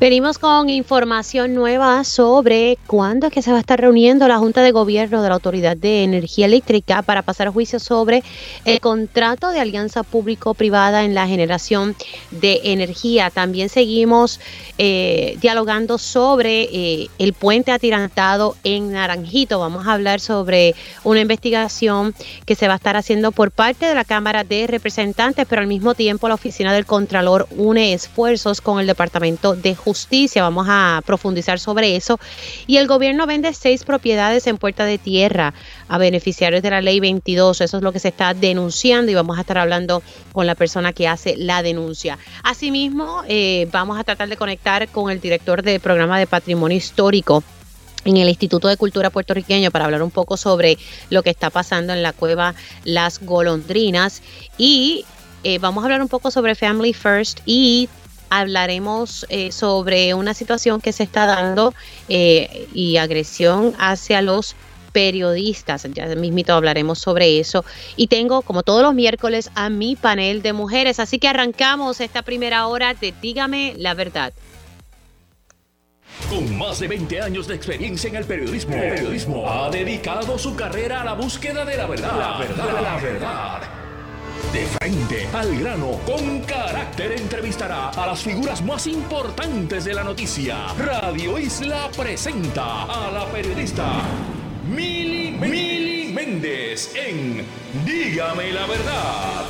Venimos con información nueva sobre cuándo es que se va a estar reuniendo la Junta de Gobierno de la Autoridad de Energía Eléctrica para pasar a juicio sobre el contrato de alianza público-privada en la generación de energía. También seguimos eh, dialogando sobre eh, el puente atirantado en Naranjito. Vamos a hablar sobre una investigación que se va a estar haciendo por parte de la Cámara de Representantes, pero al mismo tiempo la Oficina del Contralor une esfuerzos con el Departamento de Justicia justicia. Vamos a profundizar sobre eso. Y el gobierno vende seis propiedades en Puerta de Tierra a beneficiarios de la ley 22. Eso es lo que se está denunciando y vamos a estar hablando con la persona que hace la denuncia. Asimismo, eh, vamos a tratar de conectar con el director del programa de patrimonio histórico en el Instituto de Cultura puertorriqueño para hablar un poco sobre lo que está pasando en la cueva Las Golondrinas y eh, vamos a hablar un poco sobre Family First y hablaremos eh, sobre una situación que se está dando eh, y agresión hacia los periodistas. Ya mismito hablaremos sobre eso. Y tengo, como todos los miércoles, a mi panel de mujeres. Así que arrancamos esta primera hora de Dígame la verdad. Con más de 20 años de experiencia en el periodismo, el periodismo ha dedicado su carrera a la búsqueda de la verdad. La verdad, la verdad de frente, al grano, con carácter entrevistará a las figuras más importantes de la noticia. Radio Isla presenta a la periodista Mili, Mili Méndez en Dígame la verdad.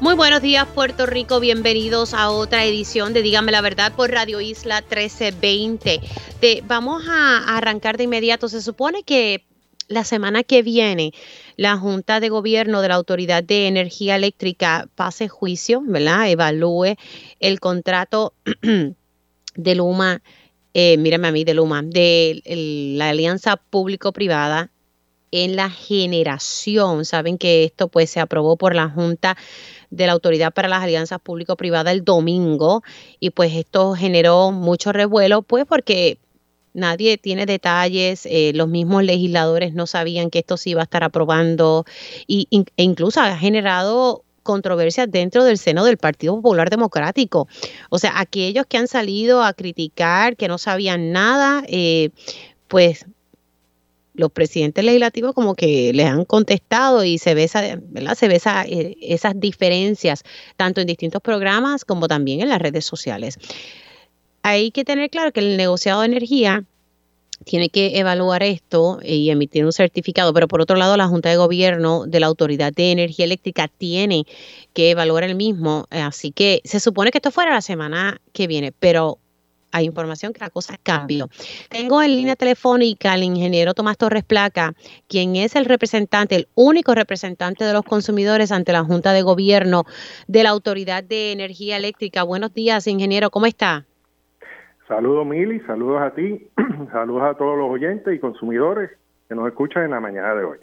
Muy buenos días Puerto Rico, bienvenidos a otra edición de Dígame la Verdad por Radio Isla 1320. vamos a arrancar de inmediato. Se supone que la semana que viene la Junta de Gobierno de la Autoridad de Energía Eléctrica pase juicio, ¿verdad? Evalúe el contrato de Luma, eh, mírame a mí, de Luma, de la alianza público-privada en la generación. Saben que esto pues se aprobó por la Junta de la Autoridad para las Alianzas Público-Privadas el domingo y pues esto generó mucho revuelo pues porque Nadie tiene detalles, eh, los mismos legisladores no sabían que esto se iba a estar aprobando y, e incluso ha generado controversias dentro del seno del Partido Popular Democrático. O sea, aquellos que han salido a criticar, que no sabían nada, eh, pues los presidentes legislativos como que les han contestado y se ve, ¿verdad? Se ve eh, esas diferencias tanto en distintos programas como también en las redes sociales hay que tener claro que el negociado de energía tiene que evaluar esto y emitir un certificado, pero por otro lado la Junta de Gobierno de la Autoridad de Energía Eléctrica tiene que evaluar el mismo, así que se supone que esto fuera la semana que viene, pero hay información que la cosa cambió. Tengo en línea telefónica al ingeniero Tomás Torres Placa, quien es el representante, el único representante de los consumidores ante la Junta de Gobierno de la Autoridad de Energía Eléctrica. Buenos días, ingeniero, ¿cómo está? Saludos Mili, saludos a ti, saludos a todos los oyentes y consumidores que nos escuchan en la mañana de hoy.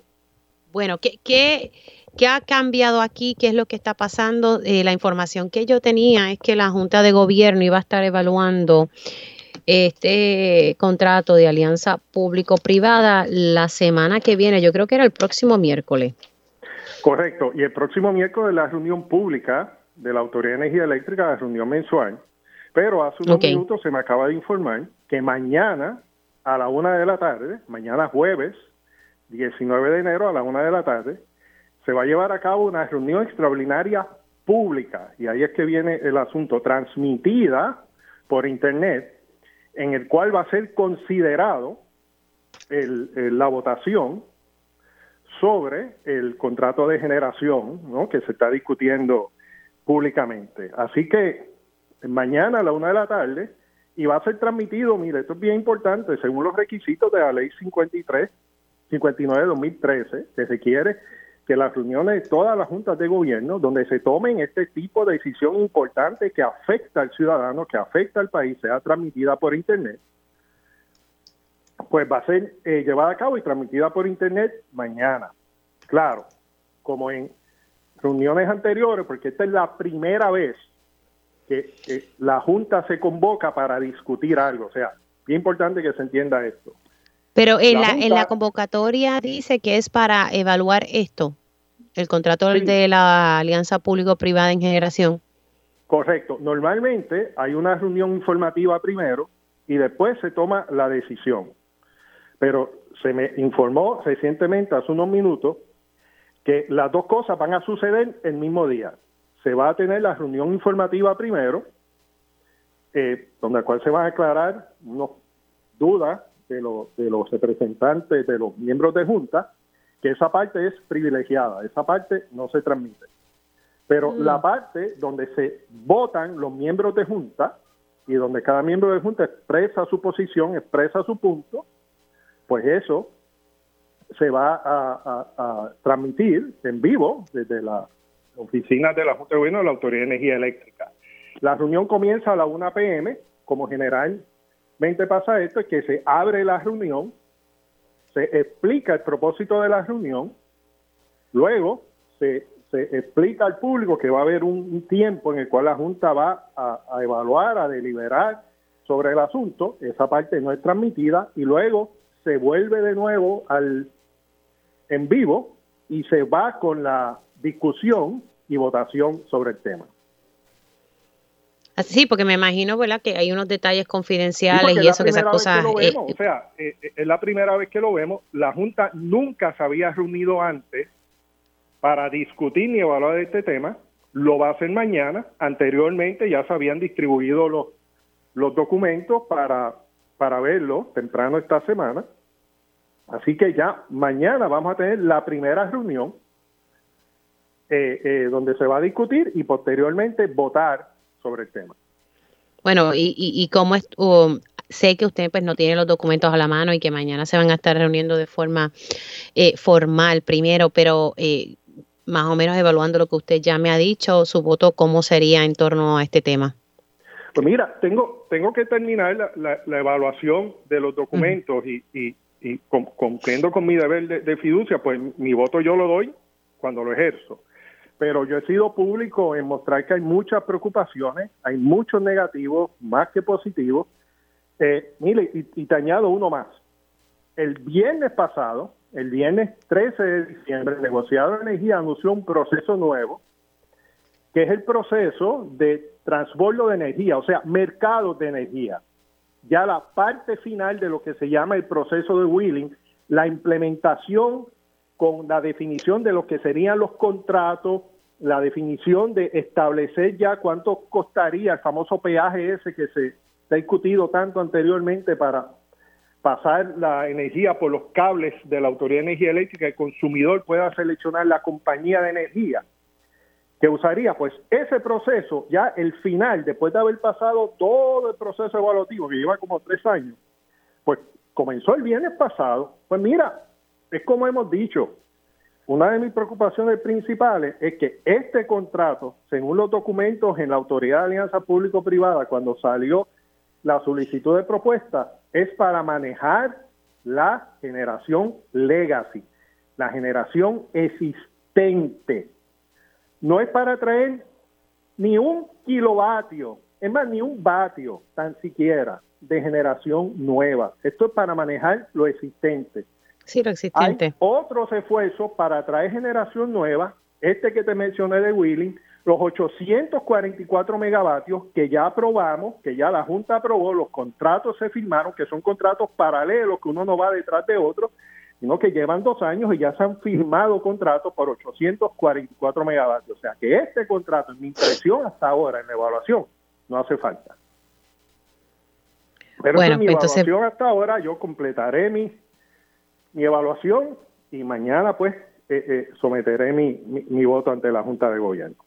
Bueno, ¿qué, qué, qué ha cambiado aquí? ¿Qué es lo que está pasando? Eh, la información que yo tenía es que la Junta de Gobierno iba a estar evaluando este contrato de alianza público-privada la semana que viene, yo creo que era el próximo miércoles. Correcto, y el próximo miércoles la reunión pública de la Autoridad de Energía Eléctrica, la reunión mensual, pero hace unos minutos se me acaba de informar que mañana a la una de la tarde, mañana jueves 19 de enero a la una de la tarde, se va a llevar a cabo una reunión extraordinaria pública, y ahí es que viene el asunto, transmitida por Internet, en el cual va a ser considerado la votación sobre el contrato de generación ¿no? que se está discutiendo públicamente. Así que mañana a la una de la tarde y va a ser transmitido, mire, esto es bien importante, según los requisitos de la ley 53, 59 de 2013, que se quiere que las reuniones de todas las juntas de gobierno, donde se tomen este tipo de decisión importante que afecta al ciudadano, que afecta al país, sea transmitida por Internet, pues va a ser eh, llevada a cabo y transmitida por Internet mañana. Claro, como en reuniones anteriores, porque esta es la primera vez que la Junta se convoca para discutir algo. O sea, bien importante que se entienda esto. Pero en la, en la convocatoria dice que es para evaluar esto, el contrato de la Alianza Público-Privada en Generación. Correcto. Normalmente hay una reunión informativa primero y después se toma la decisión. Pero se me informó recientemente, hace unos minutos, que las dos cosas van a suceder el mismo día. Se va a tener la reunión informativa primero, eh, donde cual se van a aclarar unas dudas de, de los representantes, de los miembros de Junta, que esa parte es privilegiada, esa parte no se transmite. Pero mm. la parte donde se votan los miembros de Junta y donde cada miembro de Junta expresa su posición, expresa su punto, pues eso se va a, transmitir en vivo desde la oficina de la Junta de Gobierno de la Autoridad de Energía Eléctrica. La reunión comienza a la 1 p.m., como generalmente pasa esto, es que se abre la reunión, se explica el propósito de la reunión, luego se, explica al público que va a haber un, tiempo en el cual la Junta va a evaluar, a deliberar sobre el asunto, esa parte no es transmitida, y luego se vuelve de nuevo al en vivo y se va con la discusión y votación sobre el tema. Sí, porque me imagino, ¿verdad? Que hay unos detalles confidenciales y eso, que esas cosas... Eh, o sea, eh, eh, es la primera vez que lo vemos. La Junta nunca se había reunido antes para discutir ni evaluar este tema. Lo va a hacer mañana. Anteriormente ya se habían distribuido los, los documentos para, para verlo temprano esta semana. Así que ya mañana vamos a tener la primera reunión eh, eh, donde se va a discutir y posteriormente votar sobre el tema. Bueno, y, y, cómo es, um, sé que usted pues no tiene los documentos a la mano y que mañana se van a estar reuniendo de forma eh, formal primero, pero más o menos evaluando lo que usted ya me ha dicho, su voto, ¿cómo sería en torno a este tema? Pues mira, tengo, tengo que terminar la, la, evaluación de los documentos y, y y cumpliendo con mi deber de, fiducia, pues mi voto yo lo doy cuando lo ejerzo. Pero yo he sido público en mostrar que hay muchas preocupaciones, hay muchos negativos, más que positivos. Eh, mire, y, y te añado uno más. El viernes pasado, el viernes 13 de diciembre, el negociado de energía anunció un proceso nuevo, que es el proceso de transbordo de energía, o sea, mercados de energía ya la parte final de lo que se llama el proceso de wheeling, la implementación con la definición de lo que serían los contratos, la definición de establecer ya cuánto costaría el famoso peaje ese que se, ha discutido tanto anteriormente para pasar la energía por los cables de la Autoridad de Energía Eléctrica, el consumidor pueda seleccionar la compañía de energía que usaría, pues ese proceso, ya el final, después de haber pasado todo el proceso evaluativo, que lleva como tres años, pues comenzó el viernes pasado, pues mira, es como hemos dicho, una de mis preocupaciones principales es que este contrato, según los documentos en la Autoridad de Alianza Público-Privada, cuando salió la solicitud de propuesta, es para manejar la generación legacy, la generación existente no es para traer ni un kilovatio, es más, ni un vatio tan siquiera de generación nueva. Esto es para manejar lo existente. Sí, lo existente. Hay otros esfuerzos para traer generación nueva, este que te mencioné de Wheeling, los 844 megavatios que ya aprobamos, que ya la Junta aprobó, los contratos se firmaron, que son contratos paralelos, que uno no va detrás de otro, sino que llevan dos años y ya se han firmado contratos por 844 megavatios. O sea que este contrato, en mi impresión hasta ahora, en la evaluación, no hace falta. Pero en mi evaluación hasta ahora, yo completaré mi, mi evaluación y mañana pues eh, eh, someteré mi, mi voto ante la Junta de Gobierno.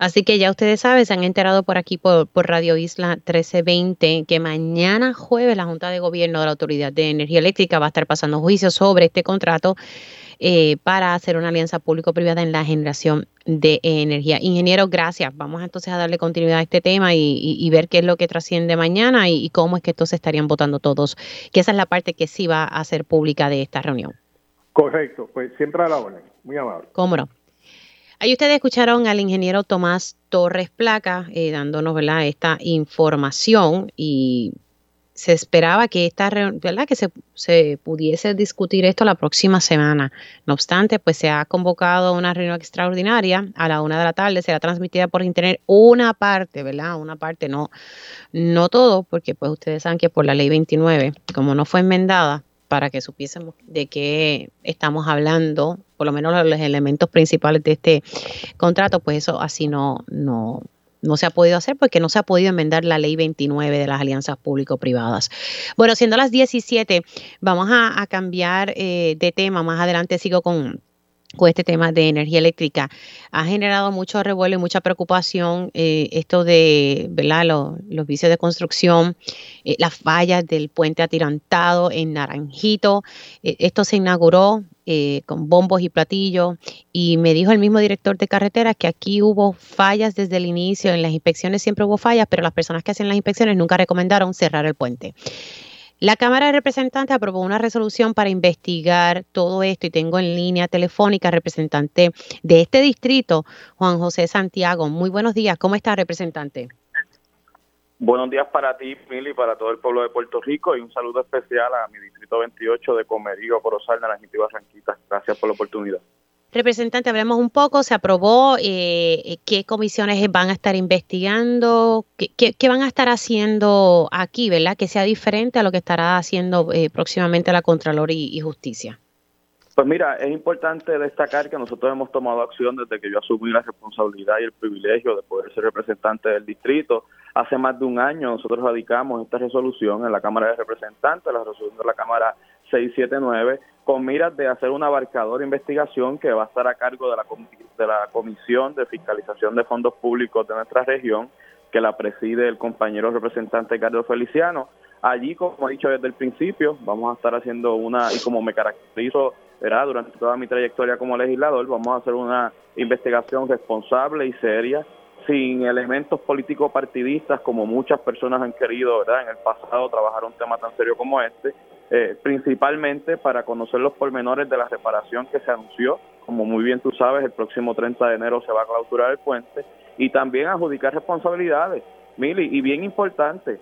Así que ya ustedes saben, se han enterado por aquí por, Radio Isla 1320 que mañana jueves la Junta de Gobierno de la Autoridad de Energía Eléctrica va a estar pasando juicio sobre este contrato eh, para hacer una alianza público-privada en la generación de energía. Ingeniero, gracias. Vamos entonces a darle continuidad a este tema y, ver qué es lo que trasciende mañana y, cómo es que entonces estarían votando todos, que esa es la parte que sí va a ser pública de esta reunión. Correcto, pues siempre a la orden. Muy amable. Cómo no. Ahí ustedes escucharon al ingeniero Tomás Torres Placa eh, dándonos esta información y se esperaba que esta ¿verdad? que se, se, pudiese discutir esto la próxima semana. No obstante, pues se ha convocado una reunión extraordinaria a la una de la tarde, será transmitida por internet una parte, ¿verdad? Una parte, no, no todo, porque pues ustedes saben que por la ley 29, como no fue enmendada, para que supiésemos de qué estamos hablando, por lo menos los elementos principales de este contrato, pues eso así no, no, no se ha podido hacer porque no se ha podido enmendar la ley 29 de las alianzas público-privadas. Bueno, siendo las 17, vamos a, cambiar eh, de tema. Más adelante sigo con con este tema de energía eléctrica. Ha generado mucho revuelo y mucha preocupación eh, esto de ¿verdad? Los, vicios de construcción, eh, las fallas del puente atirantado en Naranjito. Eh, esto se inauguró con bombos y platillos y me dijo el mismo director de carreteras que aquí hubo fallas desde el inicio, en las inspecciones siempre hubo fallas, pero las personas que hacen las inspecciones nunca recomendaron cerrar el puente. La Cámara de Representantes aprobó una resolución para investigar todo esto y tengo en línea telefónica representante de este distrito, Juan José Santiago. Muy buenos días, ¿cómo está representante? Buenos días para ti, Mili, para todo el pueblo de Puerto Rico y un saludo especial a mi distrito 28 de Comerío, Corozal, Naranjito y Barranquita. Gracias por la oportunidad. Representante, hablemos un poco, se aprobó, eh, qué comisiones van a estar investigando, ¿Qué, van a estar haciendo aquí, ¿verdad? Que sea diferente a lo que estará haciendo eh, próximamente la Contralor y, Justicia. Pues mira, es importante destacar que nosotros hemos tomado acción desde que yo asumí la responsabilidad y el privilegio de poder ser representante del distrito. Hace más de un año nosotros radicamos esta resolución en la Cámara de Representantes, la resolución de la Cámara 679, con miras de hacer una abarcadora investigación que va a estar a cargo de la, de la Comisión de Fiscalización de Fondos Públicos de nuestra región, que la preside el compañero representante Carlos Feliciano. Allí, como he dicho desde el principio, vamos a estar haciendo una, y como me caracterizo durante toda mi trayectoria como legislador, vamos a hacer una investigación responsable y seria, sin elementos políticos partidistas como muchas personas han querido ¿verdad? en el pasado trabajar un tema tan serio como este, eh, principalmente para conocer los pormenores de la reparación que se anunció. Como muy bien tú sabes, el próximo 30 de enero se va a clausurar el puente y también adjudicar responsabilidades. Mili, y bien importante,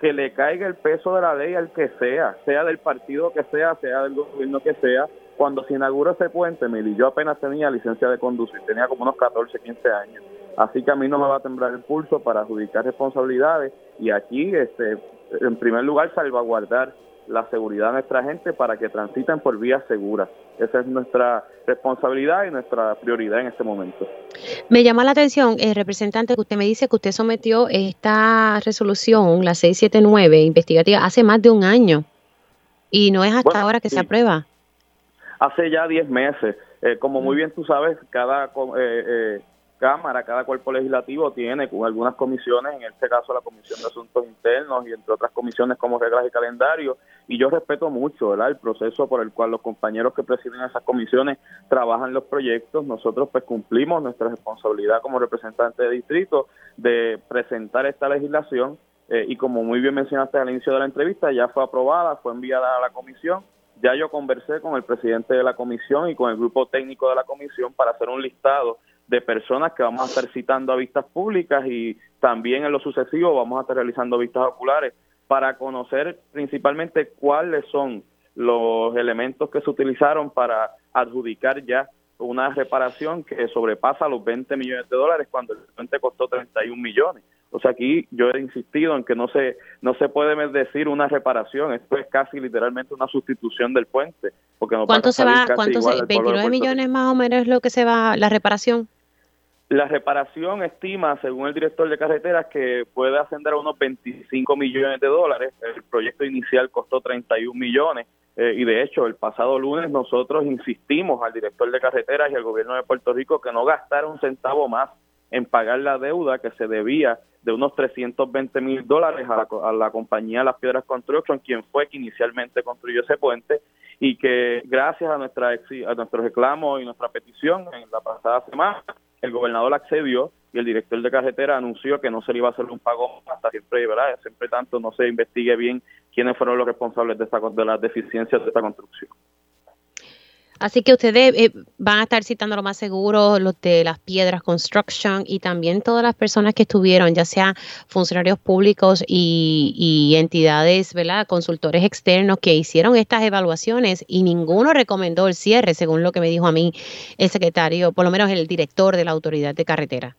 que le caiga el peso de la ley al que sea, sea del partido que sea, sea del gobierno que sea. Cuando se inaugura ese puente, Mili, yo apenas tenía licencia de conducir, tenía como unos 14, 15 años. Así que a mí no me va a temblar el pulso para adjudicar responsabilidades y aquí, este, en primer lugar, salvaguardar la seguridad de nuestra gente para que transiten por vías seguras. Esa es nuestra responsabilidad y nuestra prioridad en este momento. Me llama la atención, eh, representante, que usted me dice que usted sometió esta resolución, la 679 investigativa, hace más de un año y no es hasta ahora que se aprueba. Hace ya 10 meses. Eh, como muy bien tú sabes, cada eh, Cámara, cada cuerpo legislativo tiene con algunas comisiones, en este caso la Comisión de Asuntos Internos y entre otras comisiones como reglas y calendario, y yo respeto mucho el proceso por el cual los compañeros que presiden esas comisiones trabajan los proyectos, nosotros pues cumplimos nuestra responsabilidad como representante de distrito de presentar esta legislación eh, y como muy bien mencionaste al inicio de la entrevista, ya fue aprobada, fue enviada a la comisión, ya yo conversé con el presidente de la comisión y con el grupo técnico de la comisión para hacer un listado de personas que vamos a estar citando a vistas públicas y también en lo sucesivo vamos a estar realizando vistas oculares para conocer principalmente cuáles son los elementos que se utilizaron para adjudicar ya una reparación que sobrepasa los 20 millones de dólares cuando el puente costó 31 millones. O sea, aquí yo he insistido en que no se no se puede decir una reparación, esto es casi literalmente una sustitución del puente, porque ¿Cuánto se va? ¿Cuánto se, 29 millones más o menos es lo que se va la reparación? La reparación estima, según el director de carreteras, que puede ascender a unos 25 millones de dólares. El proyecto inicial costó 31 millones. Eh, y de hecho, el pasado lunes nosotros insistimos al director de carreteras y al gobierno de Puerto Rico que no gastara un centavo más en pagar la deuda que se debía de unos 320 mil dólares a la, a la compañía Las Piedras Construction, quien fue que inicialmente construyó ese puente, y que gracias a, nuestra, a nuestro reclamo y nuestra petición en la pasada semana, el gobernador accedió y el director de carretera anunció que no se le iba a hacer un pago hasta siempre, ¿verdad? Siempre tanto no se investigue bien quiénes fueron los responsables de, esta, de las deficiencias de esta construcción. Así que ustedes eh, van a estar citando lo más seguro, los de las piedras construction y también todas las personas que estuvieron, ya sea funcionarios públicos y, entidades, ¿verdad? Consultores externos que hicieron estas evaluaciones y ninguno recomendó el cierre, según lo que me dijo a mí el secretario, por lo menos el director de la autoridad de carretera.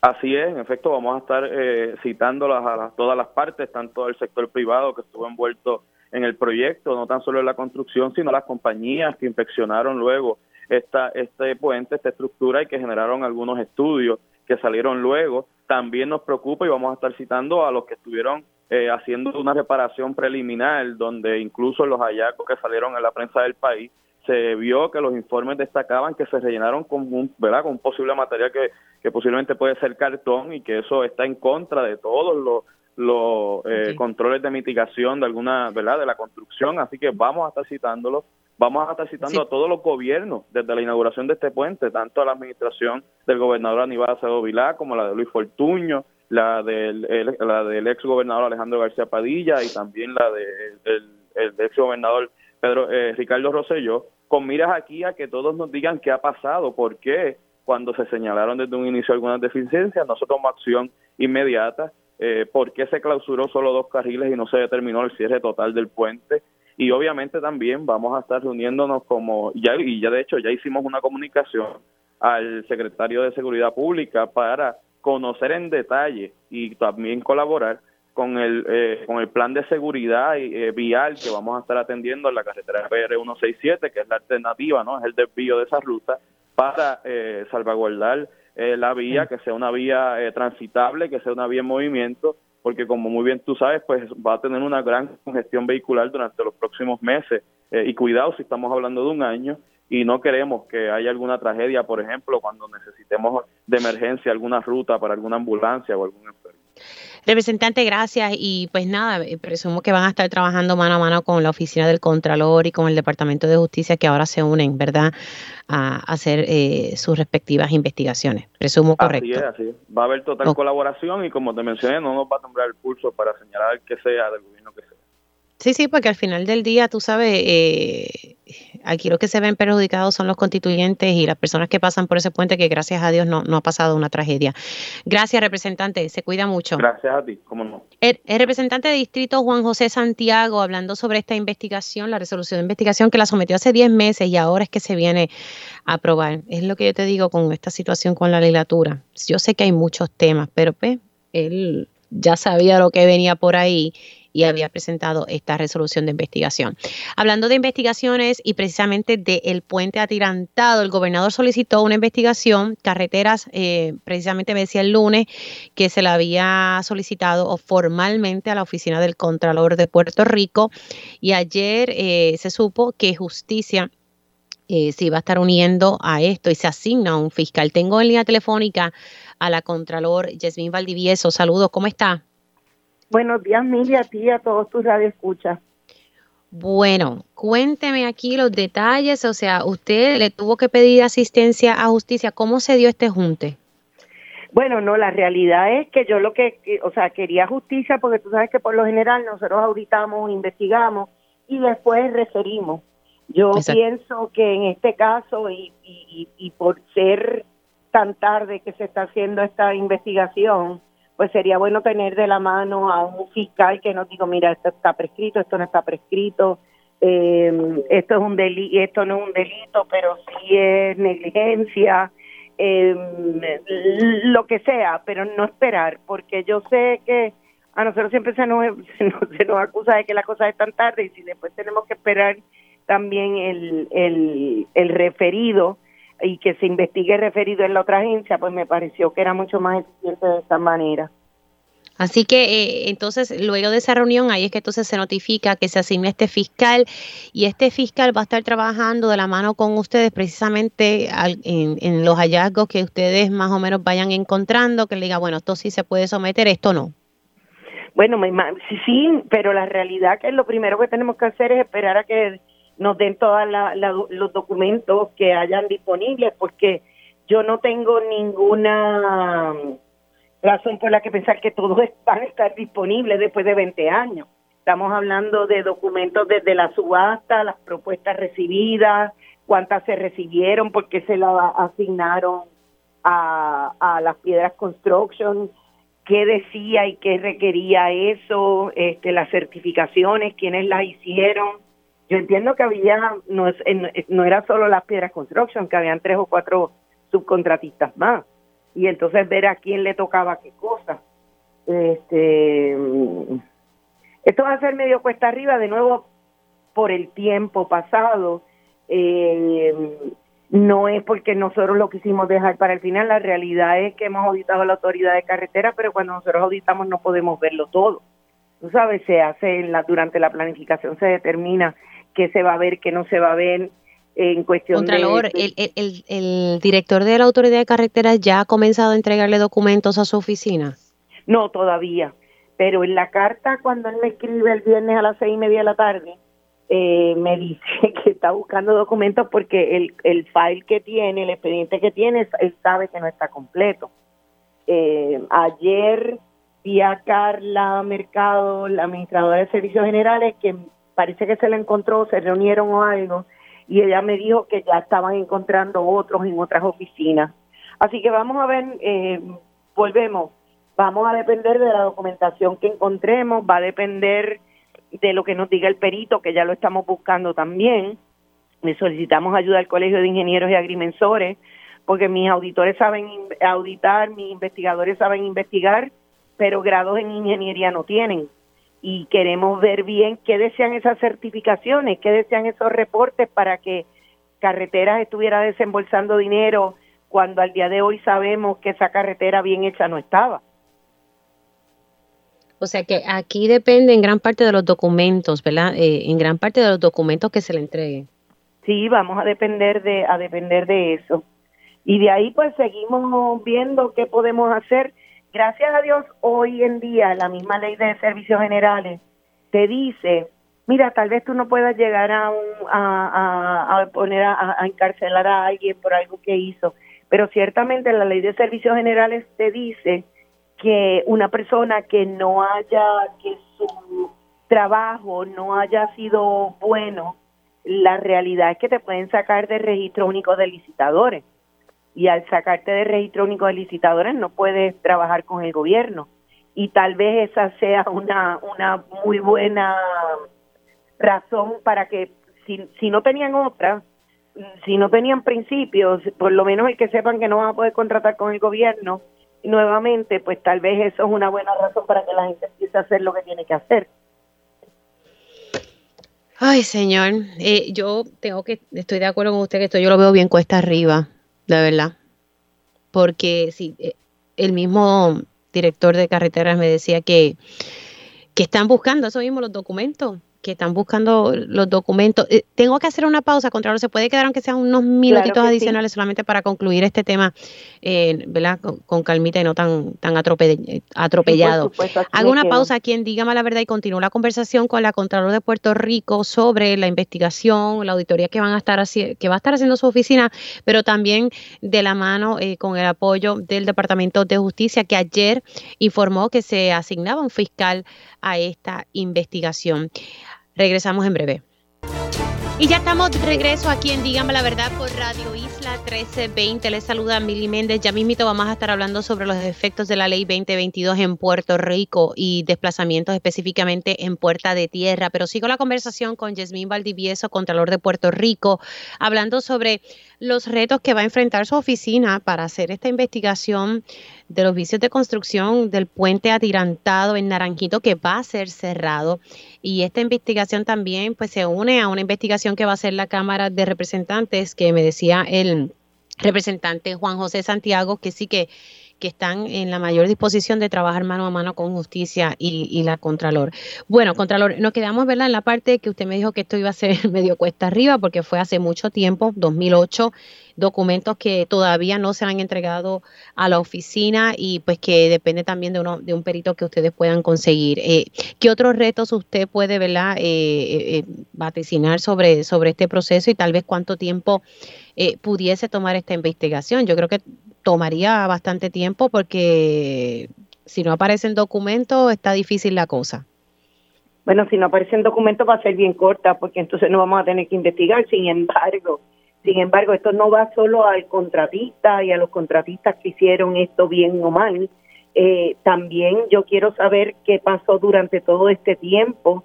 Así es, en efecto, vamos a estar eh, citándolas a todas las partes, tanto el sector privado que estuvo envuelto en el proyecto, no tan solo en la construcción, sino las compañías que inspeccionaron luego esta, este puente, esta estructura y que generaron algunos estudios que salieron luego. También nos preocupa y vamos a estar citando a los que estuvieron eh, haciendo una reparación preliminar, donde incluso los hallazgos que salieron en la prensa del país se vio que los informes destacaban que se rellenaron con un, ¿verdad? con un posible material que, que posiblemente puede ser cartón y que eso está en contra de todos los los eh, controles de mitigación de alguna, ¿verdad?, de la construcción, así que vamos a estar citándolo, vamos a estar citando a todos los gobiernos desde la inauguración de este puente, tanto a la administración del gobernador Aníbal Acevedo Vilá como la de Luis Fortuño, la del, la del ex gobernador Alejandro García Padilla y también la del el ex gobernador Pedro eh, Ricardo Rosselló, con miras aquí a que todos nos digan qué ha pasado, por qué cuando se señalaron desde un inicio algunas deficiencias, nosotros tomamos acción inmediata eh, por qué se clausuró solo dos carriles y no se determinó el cierre total del puente. Y obviamente también vamos a estar reuniéndonos como, ya, y ya de hecho ya hicimos una comunicación al secretario de Seguridad Pública para conocer en detalle y también colaborar con el, eh, con el plan de seguridad eh, vial que vamos a estar atendiendo en la carretera PR167, que es la alternativa, ¿no? Es el desvío de esa ruta para eh, salvaguardar eh, la vía, que sea una vía eh, transitable, que sea una vía en movimiento, porque como muy bien tú sabes, pues va a tener una gran congestión vehicular durante los próximos meses. Eh, y cuidado si estamos hablando de un año y no queremos que haya alguna tragedia, por ejemplo, cuando necesitemos de emergencia alguna ruta para alguna ambulancia o algún enfermo. Representante, gracias. Y pues nada, eh, presumo que van a estar trabajando mano a mano con la Oficina del Contralor y con el Departamento de Justicia que ahora se unen, ¿verdad?, a hacer eh, sus respectivas investigaciones. Presumo correcto. Así es, así Va a haber total colaboración y como te mencioné, no nos va a temblar el pulso para señalar que sea del gobierno que sea. Sí, sí, porque al final del día, tú sabes, eh, aquí lo que se ven perjudicados son los constituyentes y las personas que pasan por ese puente, que gracias a Dios no, no ha pasado una tragedia. Gracias, representante, se cuida mucho. Gracias a ti, cómo no. El, representante de distrito Juan José Santiago, hablando sobre esta investigación, la resolución de investigación que la sometió hace 10 meses y ahora es que se viene a aprobar. Es lo que yo te digo con esta situación con la legislatura. Yo sé que hay muchos temas, pero pues él ya sabía lo que venía por ahí y había presentado esta resolución de investigación. Hablando de investigaciones y precisamente del puente atirantado, el gobernador solicitó una investigación, carreteras, eh, precisamente me decía el lunes que se la había solicitado formalmente a la oficina del Contralor de Puerto Rico y ayer eh, se supo que justicia eh, se iba a estar uniendo a esto y se asigna un fiscal. Tengo en línea telefónica a la Contralor Yasmín Valdivieso. Saludos, ¿cómo está? Buenos días, Mili, a ti y a todos tus radioescuchas. Bueno, cuénteme aquí los detalles, o sea, usted le tuvo que pedir asistencia a justicia, ¿cómo se dio este junte? Bueno, no, la realidad es que yo lo que, o sea, quería justicia porque tú sabes que por lo general nosotros auditamos, investigamos y después referimos. Yo pienso que en este caso y, y, y por ser tan tarde que se está haciendo esta investigación, pues sería bueno tener de la mano a un fiscal que nos diga, mira, esto está prescrito, esto no está prescrito, eh, esto es un delito, esto no es un delito, pero sí es negligencia, eh, lo que sea, pero no esperar, porque yo sé que a nosotros siempre se nos, se nos, acusa de que las cosas están tarde y si después tenemos que esperar también el, el, el referido, y que se investigue referido en la otra agencia, pues me pareció que era mucho más eficiente de esta manera. Así que eh, entonces, luego de esa reunión, ahí es que entonces se notifica que se asigne este fiscal y este fiscal va a estar trabajando de la mano con ustedes precisamente en, los hallazgos que ustedes más o menos vayan encontrando, que le diga, bueno, esto sí se puede someter, esto no. Bueno, sí, sí, pero la realidad que lo primero que tenemos que hacer es esperar a que nos den todos los documentos que hayan disponibles, porque yo no tengo ninguna razón por la que pensar que todos van a estar disponibles después de 20 años. Estamos hablando de documentos desde la subasta, las propuestas recibidas, cuántas se recibieron, por qué se la asignaron a, a las piedras construction, qué decía y qué requería eso, este, las certificaciones, quiénes las hicieron. Yo entiendo que había, no, es, no era solo las piedras construction, que habían tres o cuatro subcontratistas más. Y entonces ver a quién le tocaba qué cosa. Este, esto va a ser medio cuesta arriba, de nuevo, por el tiempo pasado. Eh, no es porque nosotros lo quisimos dejar para el final, la realidad es que hemos auditado la autoridad de carretera, pero cuando nosotros auditamos no podemos verlo todo. Tú sabes, se hace la, durante la planificación, se determina qué se va a ver, qué no se va a ver en cuestión Contralor, de... El, el, el, director de la autoridad de carreteras ya ha comenzado a entregarle documentos a su oficina. No, todavía. Pero en la carta, cuando él me escribe el viernes a las seis y media de la tarde, eh, me dice que está buscando documentos porque el, el file que tiene, el expediente que tiene, él sabe que no está completo. Eh, ayer vi a Carla Mercado, la administradora de servicios generales, que parece que se la encontró, se reunieron o algo, y ella me dijo que ya estaban encontrando otros en otras oficinas. Así que vamos a ver, eh, volvemos, vamos a depender de la documentación que encontremos, va a depender de lo que nos diga el perito, que ya lo estamos buscando también. Le solicitamos ayuda al Colegio de Ingenieros y Agrimensores, porque mis auditores saben auditar, mis investigadores saben investigar, pero grados en ingeniería no tienen. Y queremos ver bien qué desean esas certificaciones, qué desean esos reportes para que carreteras estuviera desembolsando dinero cuando al día de hoy sabemos que esa carretera bien hecha no estaba. O sea que aquí depende en gran parte de los documentos, ¿verdad? Eh, en gran parte de los documentos que se le entreguen. Sí, vamos a depender de a depender de eso. Y de ahí pues seguimos viendo qué podemos hacer. Gracias a Dios, hoy en día la misma ley de servicios generales te dice, mira, tal vez tú no puedas llegar a, a, a, poner a, a encarcelar a alguien por algo que hizo, pero ciertamente la ley de servicios generales te dice que una persona que no haya, que su trabajo no haya sido bueno, la realidad es que te pueden sacar de registro único de licitadores. Y al sacarte de registro único de licitadores no puedes trabajar con el gobierno. Y tal vez esa sea una, una muy buena razón para que, si, si no tenían otra, si no tenían principios, por lo menos el que sepan que no van a poder contratar con el gobierno, nuevamente, pues tal vez eso es una buena razón para que la gente empiece a hacer lo que tiene que hacer. Ay, señor, eh, yo tengo que, estoy de acuerdo con usted que esto yo lo veo bien cuesta arriba, de verdad. Porque si eh, el mismo director de carreteras me decía que, que están buscando eso mismo los documentos que están buscando los documentos. Eh, tengo que hacer una pausa, Contralor. ¿Se puede quedar aunque sean unos minutitos adicionales solamente para concluir este tema, eh, ¿verdad? Con, calmita y no tan, tan atropellado. Hago una pausa aquí en Dígame la Verdad y continúo la conversación con la Contralor de Puerto Rico sobre la investigación, la auditoría que, van a estar que va a estar haciendo su oficina, pero también de la mano eh, con el apoyo del Departamento de Justicia que ayer informó que se asignaba un fiscal a esta investigación. Regresamos en breve. Y ya estamos de regreso aquí en Dígame la Verdad por Radio Isla 1320. Les saluda Mili Méndez. Ya mismito vamos a estar hablando sobre los efectos de la ley 2022 en Puerto Rico y desplazamientos específicamente en Puerta de Tierra. Pero sigo la conversación con Yasmín Valdivieso, Contralor de Puerto Rico, hablando sobre los retos que va a enfrentar su oficina para hacer esta investigación de los vicios de construcción del puente atirantado en Naranjito que va a ser cerrado. Y esta investigación también pues se une a una investigación que va a hacer la Cámara de Representantes que me decía el representante Juan José Santiago que sí que que están en la mayor disposición de trabajar mano a mano con justicia y, la Contralor. Bueno, Contralor, nos quedamos ¿verdad? en la parte que usted me dijo que esto iba a ser medio cuesta arriba porque fue hace mucho tiempo, 2008, documentos que todavía no se han entregado a la oficina y pues que depende también de, uno, de un perito que ustedes puedan conseguir. Eh, ¿Qué otros retos usted puede ¿verdad? Eh, eh, vaticinar sobre, sobre este proceso y tal vez cuánto tiempo pudiese tomar esta investigación? Yo creo que tomaría bastante tiempo porque si no aparecen documentos está difícil la cosa. Bueno, si no aparecen documentos va a ser bien corta porque entonces no vamos a tener que investigar. Sin embargo, Sin embargo, esto no va solo al contratista y a los contratistas que hicieron esto bien o mal. Eh, también yo quiero saber qué pasó durante todo este tiempo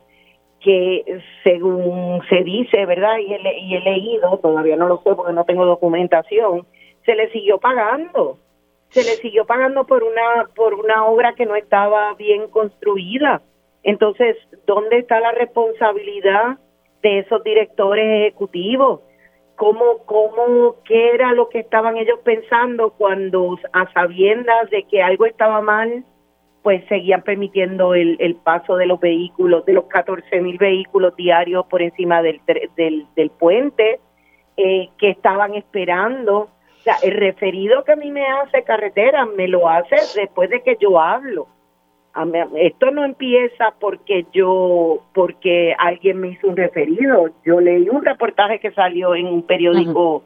que según se dice, ¿verdad? Y he, y he leído, todavía no lo sé porque no tengo documentación, se le siguió pagando se le siguió pagando por una por una obra que no estaba bien construida. Entonces, ¿dónde está la responsabilidad de esos directores ejecutivos? ¿Cómo, cómo, qué era lo que estaban ellos pensando cuando a sabiendas de que algo estaba mal, pues seguían permitiendo el, el paso de los vehículos, de los 14 mil vehículos diarios por encima del, del, del puente, eh, que estaban esperando o sea, el referido que a mí me hace carretera me lo hace después de que yo hablo. esto no empieza porque yo, porque alguien me hizo un referido. Yo leí un reportaje que salió en un periódico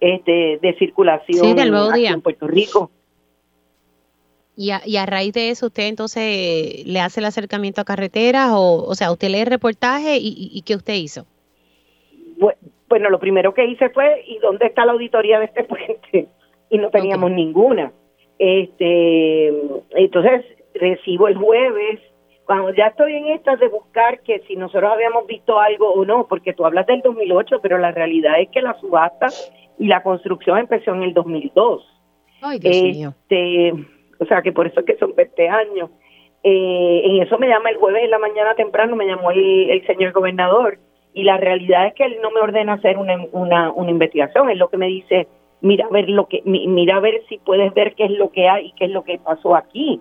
este, de circulación del Nuevo Día. en Puerto Rico. Y a, y a, raíz de eso, usted entonces le hace el acercamiento a carreteras o, o sea, usted lee el reportaje y, y, ¿qué usted hizo? Bueno, lo primero que hice fue, ¿y dónde está la auditoría de este puente? Y no teníamos ninguna. Este, entonces recibo el jueves, cuando ya estoy en estas de buscar que si nosotros habíamos visto algo o no, porque tú hablas del 2008, pero la realidad es que la subasta y la construcción empezó en el 2002. Ay, Dios mío. Este, o sea, que por eso es que son 20 años. Eh, en eso me llama el jueves en la mañana temprano, me llamó el señor gobernador y la realidad es que él no me ordena hacer una, una, una investigación, es lo que me dice, mira a ver lo que mira a ver si puedes ver qué es lo que hay y qué es lo que pasó aquí.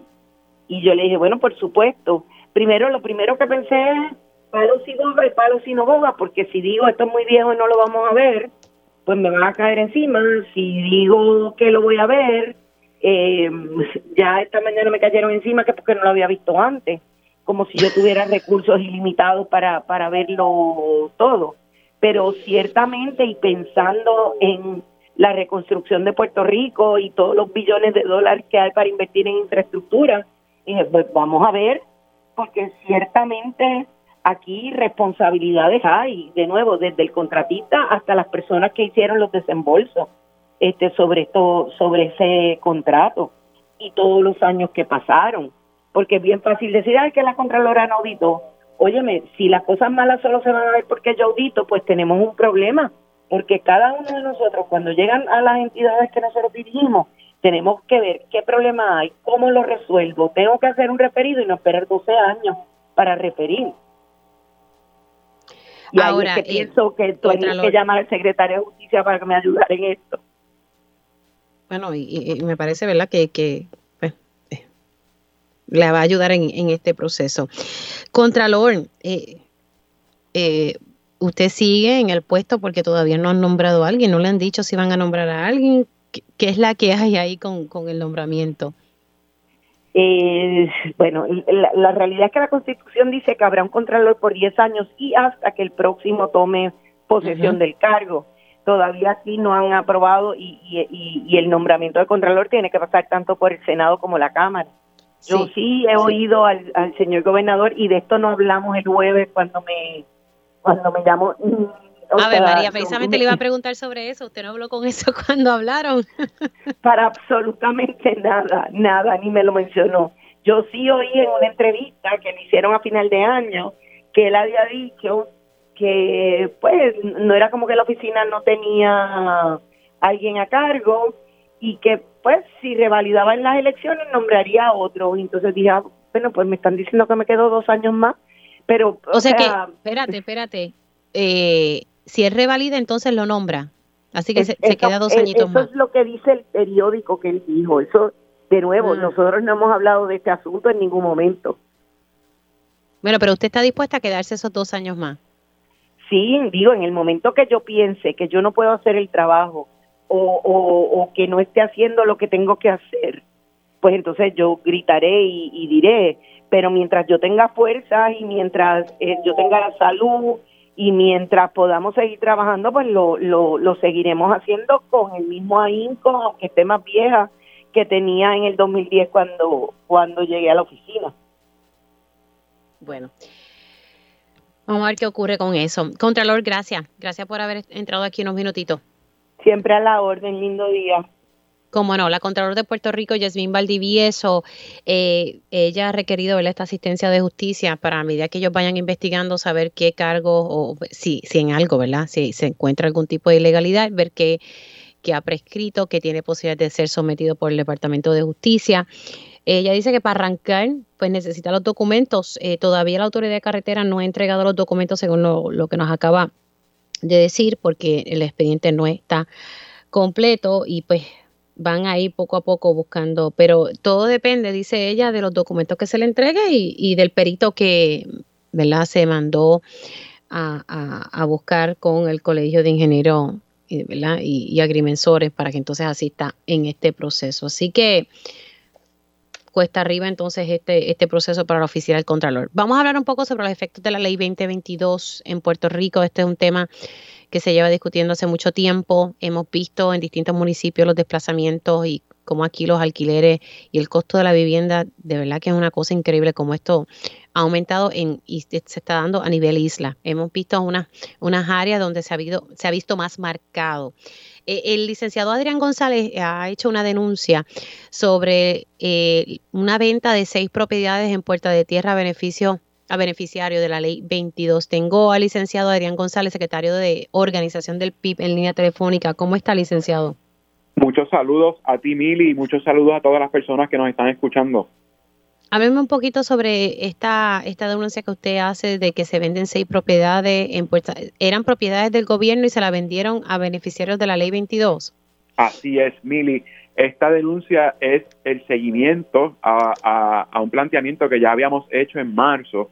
Y yo le dije, bueno, por supuesto. Primero, lo primero que pensé es palo si boga y palo si no boga, porque si digo esto es muy viejo y no lo vamos a ver, pues me van a caer encima. Si digo que lo voy a ver, eh, ya esta mañana me cayeron encima que porque no lo había visto antes como si yo tuviera recursos ilimitados para, para verlo todo. Pero ciertamente y pensando en la reconstrucción de Puerto Rico y todos los billones de dólares que hay para invertir en infraestructura, pues vamos a ver, porque ciertamente aquí responsabilidades hay, de nuevo, desde el contratista hasta las personas que hicieron los desembolsos este, sobre, esto, sobre ese contrato y todos los años que pasaron porque es bien fácil decir, ay, que la Contralora no auditó. Óyeme, si las cosas malas solo se van a ver porque yo audito, pues tenemos un problema, porque cada uno de nosotros, cuando llegan a las entidades que nosotros dirigimos, tenemos que ver qué problema hay, cómo lo resuelvo. Tengo que hacer un referido y no esperar 12 años para referir. Y Ahora, ahí es que eh, pienso que tienes que llamar al secretario de Justicia para que me ayudara en esto. Bueno, y, me parece, ¿verdad?, que, que le va a ayudar en, este proceso. Contralor, eh, eh, usted sigue en el puesto porque todavía no han nombrado a alguien, no le han dicho si van a nombrar a alguien. ¿Qué, es la que hay ahí con, el nombramiento? Eh, bueno, la, realidad es que la Constitución dice que habrá un contralor por 10 años y hasta que el próximo tome posesión del cargo. Todavía aquí no han aprobado y, y, el nombramiento del contralor tiene que pasar tanto por el Senado como la Cámara. Yo sí, he oído al, señor gobernador y de esto no hablamos el jueves cuando me cuando me llamó. Mm, a ver, María, precisamente le iba a preguntar sobre eso. ¿Usted no habló con eso cuando hablaron? Para absolutamente nada, nada, ni me lo mencionó. Yo sí oí en una entrevista que le hicieron a final de año que él había dicho que, pues, no era como que la oficina no tenía alguien a cargo y que pues si revalidaba en las elecciones nombraría a otro. Y entonces dije, ah, bueno, pues me están diciendo que me quedo dos años más, pero... O, sea, que, espérate, espérate, eh, si es revalida entonces lo nombra, así que se, queda dos añitos más. Eso es lo que dice el periódico que él dijo, eso de nuevo, ah. nosotros no hemos hablado de este asunto en ningún momento. Bueno, pero usted está dispuesta a quedarse esos dos años más. Sí, digo, en el momento que yo piense que yo no puedo hacer el trabajo o, o, que no esté haciendo lo que tengo que hacer, pues entonces yo gritaré y, diré, pero mientras yo tenga fuerza y mientras eh, yo tenga la salud y mientras podamos seguir trabajando, pues lo, lo, lo seguiremos haciendo con el mismo ahínco, aunque esté más vieja, que tenía en el 2010 cuando, cuando llegué a la oficina. Bueno, vamos a ver qué ocurre con eso. Contralor, gracias. Gracias por haber entrado aquí unos minutitos. Siempre a la orden, lindo día. Como no, la Contralor de Puerto Rico, Yasmín Valdivieso, eh, ella ha requerido esta asistencia de justicia para a medida que ellos vayan investigando, saber qué cargo o si, si en algo, ¿verdad? Si se encuentra algún tipo de ilegalidad, ver qué, qué ha prescrito, que tiene posibilidad de ser sometido por el Departamento de Justicia. Ella dice que para arrancar, pues necesita los documentos. Eh, todavía la autoridad de carretera no ha entregado los documentos según lo, lo que nos acaba de decir, porque el expediente no está completo y pues van ahí poco a poco buscando, pero todo depende, dice ella, de los documentos que se le entregue y, del perito que ¿verdad? se mandó a, buscar con el Colegio de Ingenieros ¿verdad? Y, y, agrimensores para que entonces asista en este proceso. Así que cuesta arriba entonces este, este proceso para la oficina del Contralor. Vamos a hablar un poco sobre los efectos de la ley 2022 en Puerto Rico. Este es un tema que se lleva discutiendo hace mucho tiempo. Hemos visto en distintos municipios los desplazamientos y cómo aquí los alquileres y el costo de la vivienda, de verdad que es una cosa increíble como esto ha aumentado en, y se está dando a nivel isla. Hemos visto unas, unas áreas donde se ha, habido, se ha visto más marcado. E, el licenciado Adrián González ha hecho una denuncia sobre eh, una venta de seis propiedades en Puerta de Tierra a beneficio a beneficiario de la ley 22. Tengo al licenciado Adrián González, secretario de organización del PIB en línea telefónica. ¿Cómo está, licenciado? Muchos saludos a ti, Mili, y muchos saludos a todas las personas que nos están escuchando. Hábleme un poquito sobre esta, esta denuncia que usted hace de que se venden seis propiedades en Puerta. ¿Eran propiedades del gobierno y se la vendieron a beneficiarios de la ley 22? Así es, Mili. Esta denuncia es el seguimiento a, a, un planteamiento que ya habíamos hecho en marzo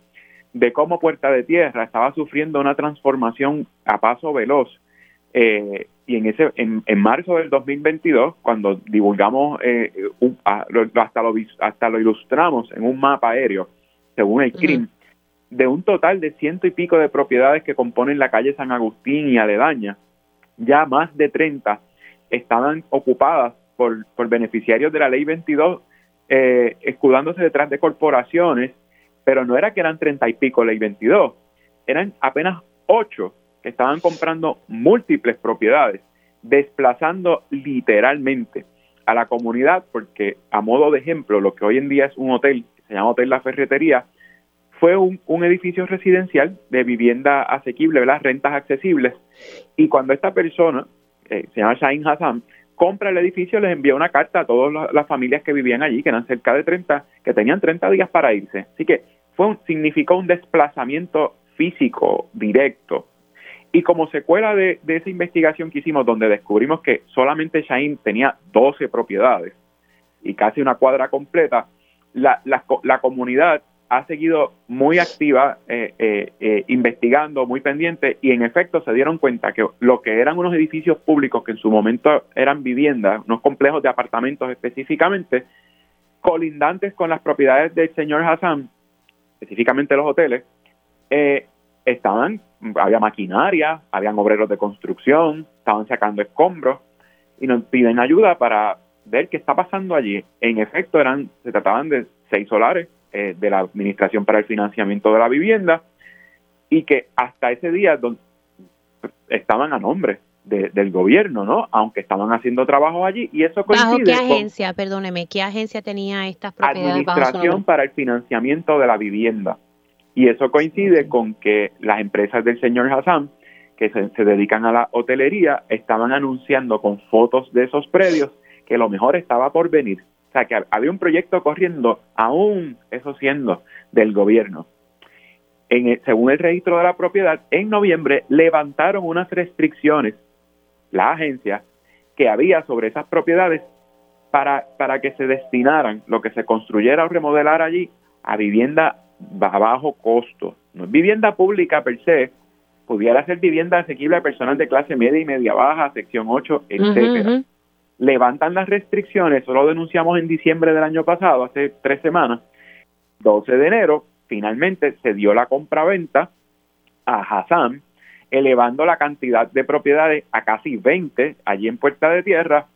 de cómo Puerta de Tierra estaba sufriendo una transformación a paso veloz. Eh, y en ese en, marzo del 2022, cuando divulgamos, eh, hasta, lo, hasta lo ilustramos en un mapa aéreo, según el CRIM, de un total de ciento y pico de propiedades que componen la calle San Agustín y aledaña, ya más de 30 estaban ocupadas por, por beneficiarios de la ley 22, eh, escudándose detrás de corporaciones pero no era que eran treinta y pico ley 22, eran apenas ocho que estaban comprando múltiples propiedades, desplazando literalmente a la comunidad, porque a modo de ejemplo, lo que hoy en día es un hotel, se llama Hotel La Ferretería, fue un, edificio residencial de vivienda asequible, ¿verdad? rentas accesibles, y cuando esta persona, eh, se llama Shahin Hassan, compra el edificio, les envía una carta a todas las familias que vivían allí, que eran cerca de 30, que tenían 30 días para irse. Así que fue significó un desplazamiento físico directo. Y como secuela de, esa investigación que hicimos, donde descubrimos que solamente Shain tenía 12 propiedades y casi una cuadra completa, la, comunidad ha seguido muy activa, eh, eh, eh, investigando, muy pendiente, y en efecto se dieron cuenta que lo que eran unos edificios públicos, que en su momento eran viviendas, unos complejos de apartamentos específicamente, colindantes con las propiedades del señor Hassan, específicamente los hoteles, eh, estaban, había maquinaria, habían obreros de construcción, estaban sacando escombros y nos piden ayuda para ver qué está pasando allí. En efecto, eran, se trataban de seis solares eh, de la Administración para el Financiamiento de la Vivienda y que hasta ese día estaban a nombre del gobierno, ¿no? Aunque estaban haciendo trabajo allí y eso coincide ¿Bajo qué agencia, perdóneme, qué agencia tenía estas propiedades? Administración para el financiamiento de la vivienda. Y eso coincide con que las empresas del señor Hassan, que se, dedican a la hotelería, estaban anunciando con fotos de esos predios que lo mejor estaba por venir. O sea, que había un proyecto corriendo, aún eso siendo del gobierno. Según el registro de la propiedad, en noviembre levantaron unas restricciones la agencia que había sobre esas propiedades para, para que se destinaran lo que se construyera o remodelara allí a vivienda a bajo costo. No es vivienda pública per se, pudiera ser vivienda asequible a personas de clase media y media baja, sección 8, etcétera. Levantan las restricciones, eso lo denunciamos en diciembre del año pasado, hace tres semanas. 12 de enero, finalmente se dio la compraventa a Hassan elevando la cantidad de propiedades a casi 20 allí en Puerta de Tierra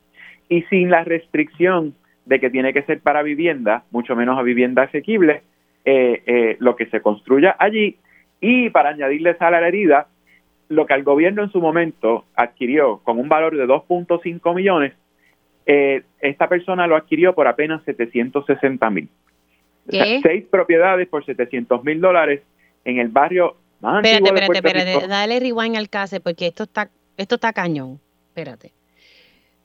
y sin la restricción de que tiene que ser para vivienda, mucho menos a vivienda asequible, eh, eh, lo que se construya allí y para añadirle a la herida, lo que el gobierno en su momento adquirió con un valor de 2.5 millones, eh, esta persona lo adquirió por apenas 760 mil. seis propiedades por 700 mil dólares en el barrio más espérate, espérate, espérate, dale rewind al case porque esto está, esto está cañón. Espérate.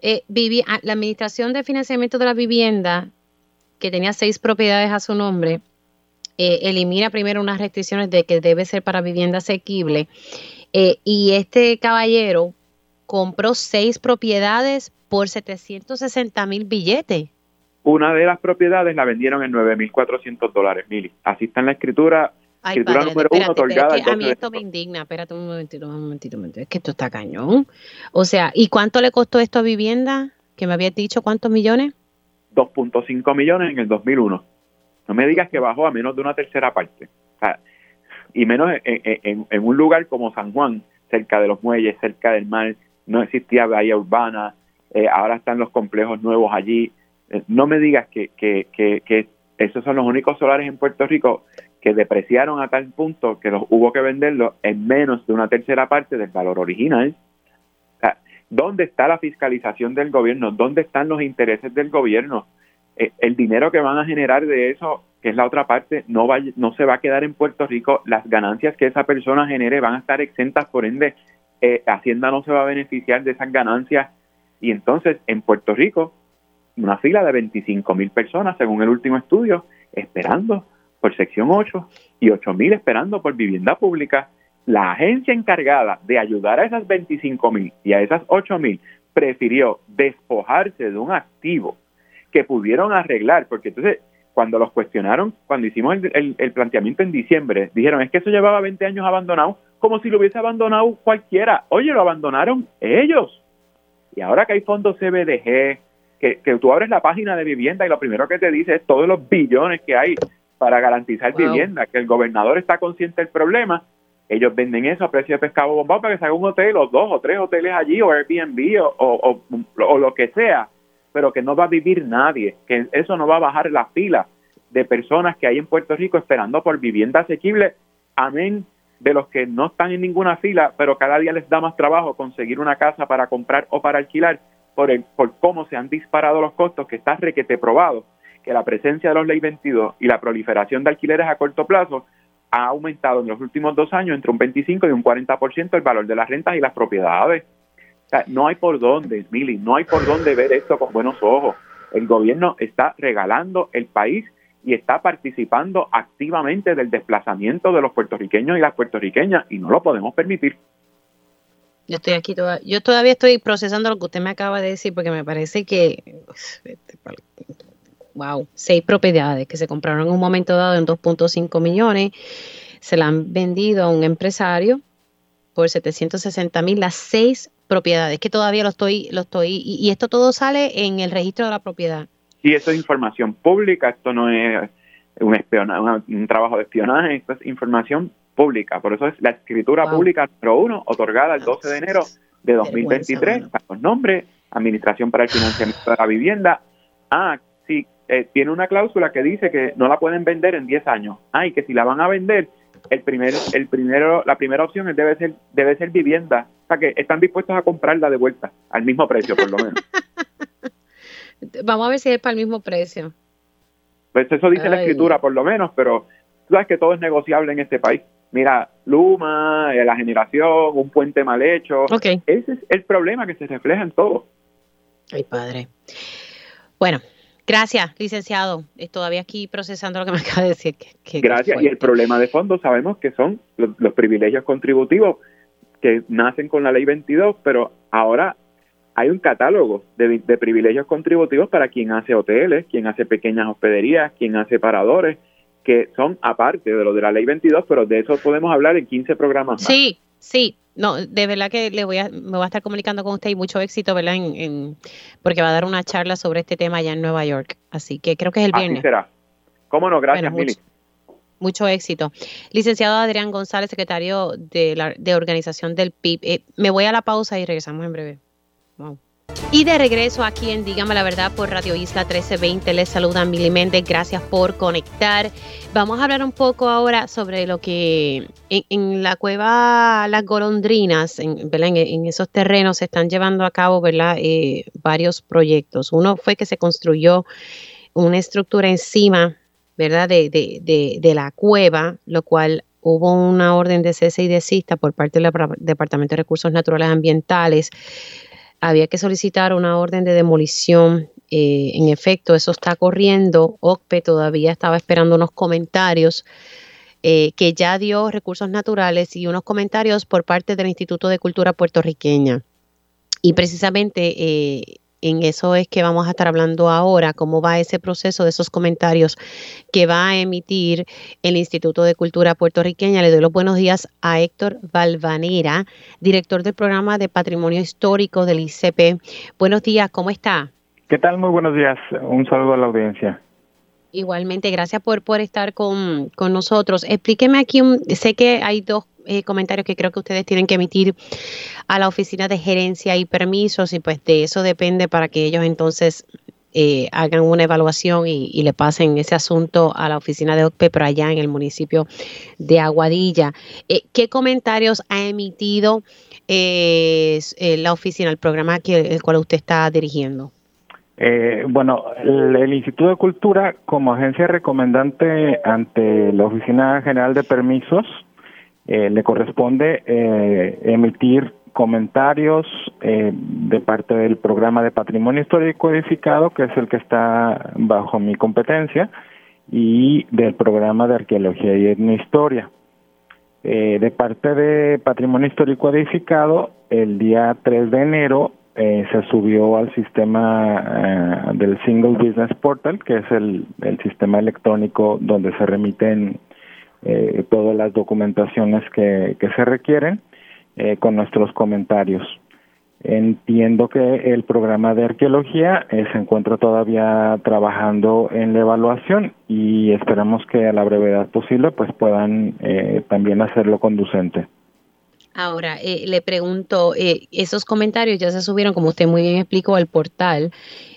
Eh, ah, la Administración de Financiamiento de la Vivienda, que tenía seis propiedades a su nombre, eh, elimina primero unas restricciones de que debe ser para vivienda asequible. Eh, y este caballero compró seis propiedades por 760 mil billetes. Una de las propiedades la vendieron en 9.400 dólares, Mili. Así está en la escritura. escritura número uno otorgada. a mí esto me indigna. Espérate un momentito, un momentito, un momentito. Es que esto está cañón. O sea, ¿y cuánto le costó esto a vivienda? Que me habías dicho, ¿cuántos millones? 2.5 millones en el 2001. No me digas que bajó a menos de una tercera parte. y menos en, un lugar como San Juan, cerca de los muelles, cerca del mar, no existía bahía urbana, eh, ahora están los complejos nuevos allí. Eh, no me digas que, que, que, esos son los únicos solares en Puerto Rico que depreciaron a tal punto que los hubo que venderlos en menos de una tercera parte del valor original. ¿Dónde está la fiscalización del gobierno? ¿Dónde están los intereses del gobierno? Eh, el dinero que van a generar de eso, que es la otra parte, no, va, no se va a quedar en Puerto Rico. Las ganancias que esa persona genere van a estar exentas, por ende, eh, Hacienda no se va a beneficiar de esas ganancias. Y entonces, en Puerto Rico, una fila de 25 mil personas, según el último estudio, esperando por sección 8 y 8 mil esperando por vivienda pública. La agencia encargada de ayudar a esas 25 mil y a esas 8 mil prefirió despojarse de un activo que pudieron arreglar, porque entonces cuando los cuestionaron, cuando hicimos el, planteamiento en diciembre, dijeron, es que eso llevaba 20 años abandonado, como si lo hubiese abandonado cualquiera. Oye, lo abandonaron ellos. Y ahora que hay fondos CBDG, que, que tú abres la página de vivienda y lo primero que te dice es todos los billones que hay para garantizar vivienda, que el gobernador está consciente del problema, ellos venden eso a precio de pescado bombado para que se haga un hotel o dos o tres hoteles allí o Airbnb o, o lo que sea pero que no va a vivir nadie, que eso no va a bajar la fila de personas que hay en Puerto Rico esperando por vivienda asequible, amén de los que no están en ninguna fila, pero cada día les da más trabajo conseguir una casa para comprar o para alquilar por, el, por cómo se han disparado los costos, que está requete probado, que la presencia de los ley 22 y la proliferación de alquileres a corto plazo ha aumentado en los últimos dos años entre un 25 y un 40% el valor de las rentas y las propiedades no hay por dónde, Mili, no hay por dónde ver esto con buenos ojos. El gobierno está regalando el país y está participando activamente del desplazamiento de los puertorriqueños y las puertorriqueñas y no lo podemos permitir. Yo estoy aquí todavía, yo todavía estoy procesando lo que usted me acaba de decir porque me parece que wow, seis propiedades que se compraron en un momento dado en 2.5 millones, se la han vendido a un empresario por 760 mil, las seis propiedades, que todavía lo estoy, lo estoy, y, esto todo sale en el registro de la propiedad. Y eso es información pública, esto no es un, un trabajo de espionaje, esto es información pública, por eso es la escritura pública número uno, otorgada el 12 de enero de 2023, con nombre, Administración para el Financiamiento de la Vivienda. Ah, sí, eh, tiene una cláusula que dice que no la pueden vender en 10 años. Ah, y que si la van a vender, el primer, el primero, la primera opción debe ser, debe ser vivienda. O sea que están dispuestos a comprarla de vuelta, al mismo precio, por lo menos. Vamos a ver si es para el mismo precio. Pues eso dice la escritura, por lo menos, pero tú sabes que todo es negociable en este país. Mira, Luma, eh, la generación, un puente mal hecho. Ese es el problema que se refleja en todo. Ay, padre. Bueno, Gracias, licenciado. Estoy todavía aquí procesando lo que me acaba de decir. Gracias. Y el problema de fondo sabemos que son los, privilegios contributivos que nacen con la ley 22, pero ahora hay un catálogo de, privilegios contributivos para quien hace hoteles, quien hace pequeñas hospederías, quien hace paradores, que son aparte de lo de la ley 22, pero de eso podemos hablar en 15 programas más. Sí, sí, no, de verdad que le voy a, me voy a estar comunicando con usted y mucho éxito, ¿verdad? En, porque va a dar una charla sobre este tema allá en Nueva York. Así que creo que es el viernes. Así será. ¿Cómo no? Gracias, Mili. Mucho, éxito. Licenciado Adrián González, secretario de, la, organización del PIB. Eh, me voy a la pausa y regresamos en breve. Y de regreso aquí en Dígame la Verdad por Radio Isla 1320, les saluda Mili Méndez, gracias por conectar. Vamos a hablar un poco ahora sobre lo que en, la cueva Las Golondrinas, en, en, esos terrenos se están llevando a cabo ¿verdad? Eh, varios proyectos. Uno fue que se construyó una estructura encima ¿verdad? De, de, de la cueva, lo cual hubo una orden de cese y desista por parte del Departamento de Recursos Naturales Ambientales había que solicitar una orden de demolición. Eh, en efecto, eso está corriendo. OCPE todavía estaba esperando unos comentarios eh, que ya dio recursos naturales y unos comentarios por parte del Instituto de Cultura puertorriqueña. Y precisamente eh, en eso es que vamos a estar hablando ahora, cómo va ese proceso de esos comentarios que va a emitir el Instituto de Cultura Puertorriqueña. Le doy los buenos días a Héctor Valvanera, director del programa de Patrimonio Histórico del ICP. Buenos días, ¿cómo está? ¿Qué tal? Muy buenos días. Un saludo a la audiencia. Igualmente, gracias por, por estar con, con nosotros. Explíqueme aquí, un, sé que hay dos eh, comentarios que creo que ustedes tienen que emitir a la oficina de gerencia y permisos y pues de eso depende para que ellos entonces eh, hagan una evaluación y, le pasen ese asunto a la oficina de OCPE, pero allá en el municipio de Aguadilla. Eh, ¿Qué comentarios ha emitido la oficina, el programa que, el cual usted está dirigiendo? bueno, el, Instituto de Cultura, como agencia recomendante ante la Oficina General de Permisos, eh, le corresponde eh, emitir comentarios eh, de parte del programa de patrimonio histórico edificado, que es el que está bajo mi competencia, y del programa de arqueología y etnohistoria. de parte de patrimonio histórico edificado, el día 3 de enero se subió al sistema del Single Business Portal, que es el, el sistema electrónico donde se remiten eh, todas las documentaciones que, que se requieren eh, con nuestros comentarios. Entiendo que el programa de arqueología eh, se encuentra todavía trabajando en la evaluación y esperamos que a la brevedad posible pues puedan eh, también hacerlo conducente. Ahora, eh, le pregunto, eh, esos comentarios ya se subieron, como usted muy bien explicó, al portal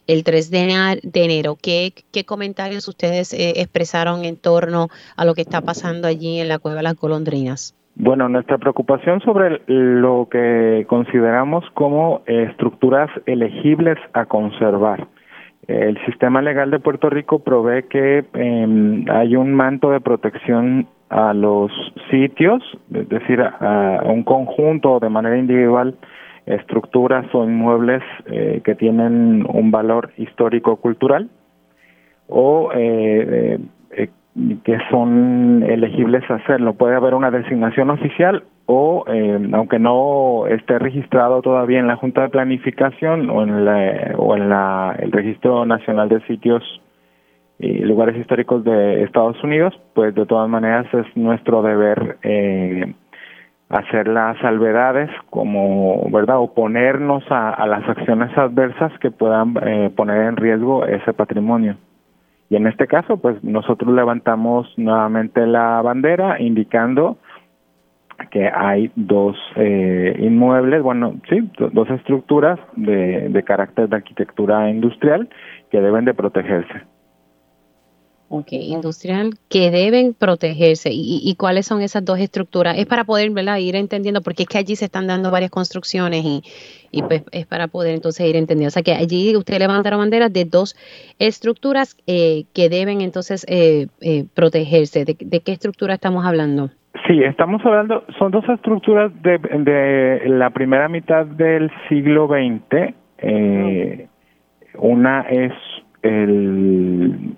el 3 de, enero. ¿Qué, ¿Qué, comentarios ustedes eh, expresaron en torno a lo que está pasando allí en la Cueva de las Golondrinas? Bueno, nuestra preocupación sobre lo que consideramos como estructuras elegibles a conservar. El sistema legal de Puerto Rico provee que em, hay un manto de protección a los sitios, es decir, a, un conjunto de manera individual, estructuras o inmuebles eh, que tienen un valor histórico-cultural o eh, eh, que son elegibles a hacerlo. Puede haber una designación oficial o, aunque no esté registrado todavía en la Junta de Planificación o en, la, o en la, el Registro Nacional de Sitios y lugares históricos de Estados Unidos, pues de todas maneras es nuestro deber eh, hacer las salvedades como, ¿verdad?, oponernos a, a las acciones adversas que puedan eh, poner en riesgo ese patrimonio. Y en este caso, pues nosotros levantamos nuevamente la bandera indicando que hay dos eh, inmuebles, bueno, sí, dos estructuras de, de carácter de arquitectura industrial que deben de protegerse. Ok, industrial que deben protegerse. ¿Y, cuáles son esas dos estructuras? Es para poder ¿verdad? ir entendiendo, porque es que allí se están dando varias construcciones y, y pues es para poder entonces ir entendiendo. O sea que allí usted levantaron banderas de dos estructuras eh, que deben entonces eh, eh, protegerse. ¿De, qué estructura estamos hablando? Sí, estamos hablando, son dos estructuras de, la primera mitad del siglo XX. una es el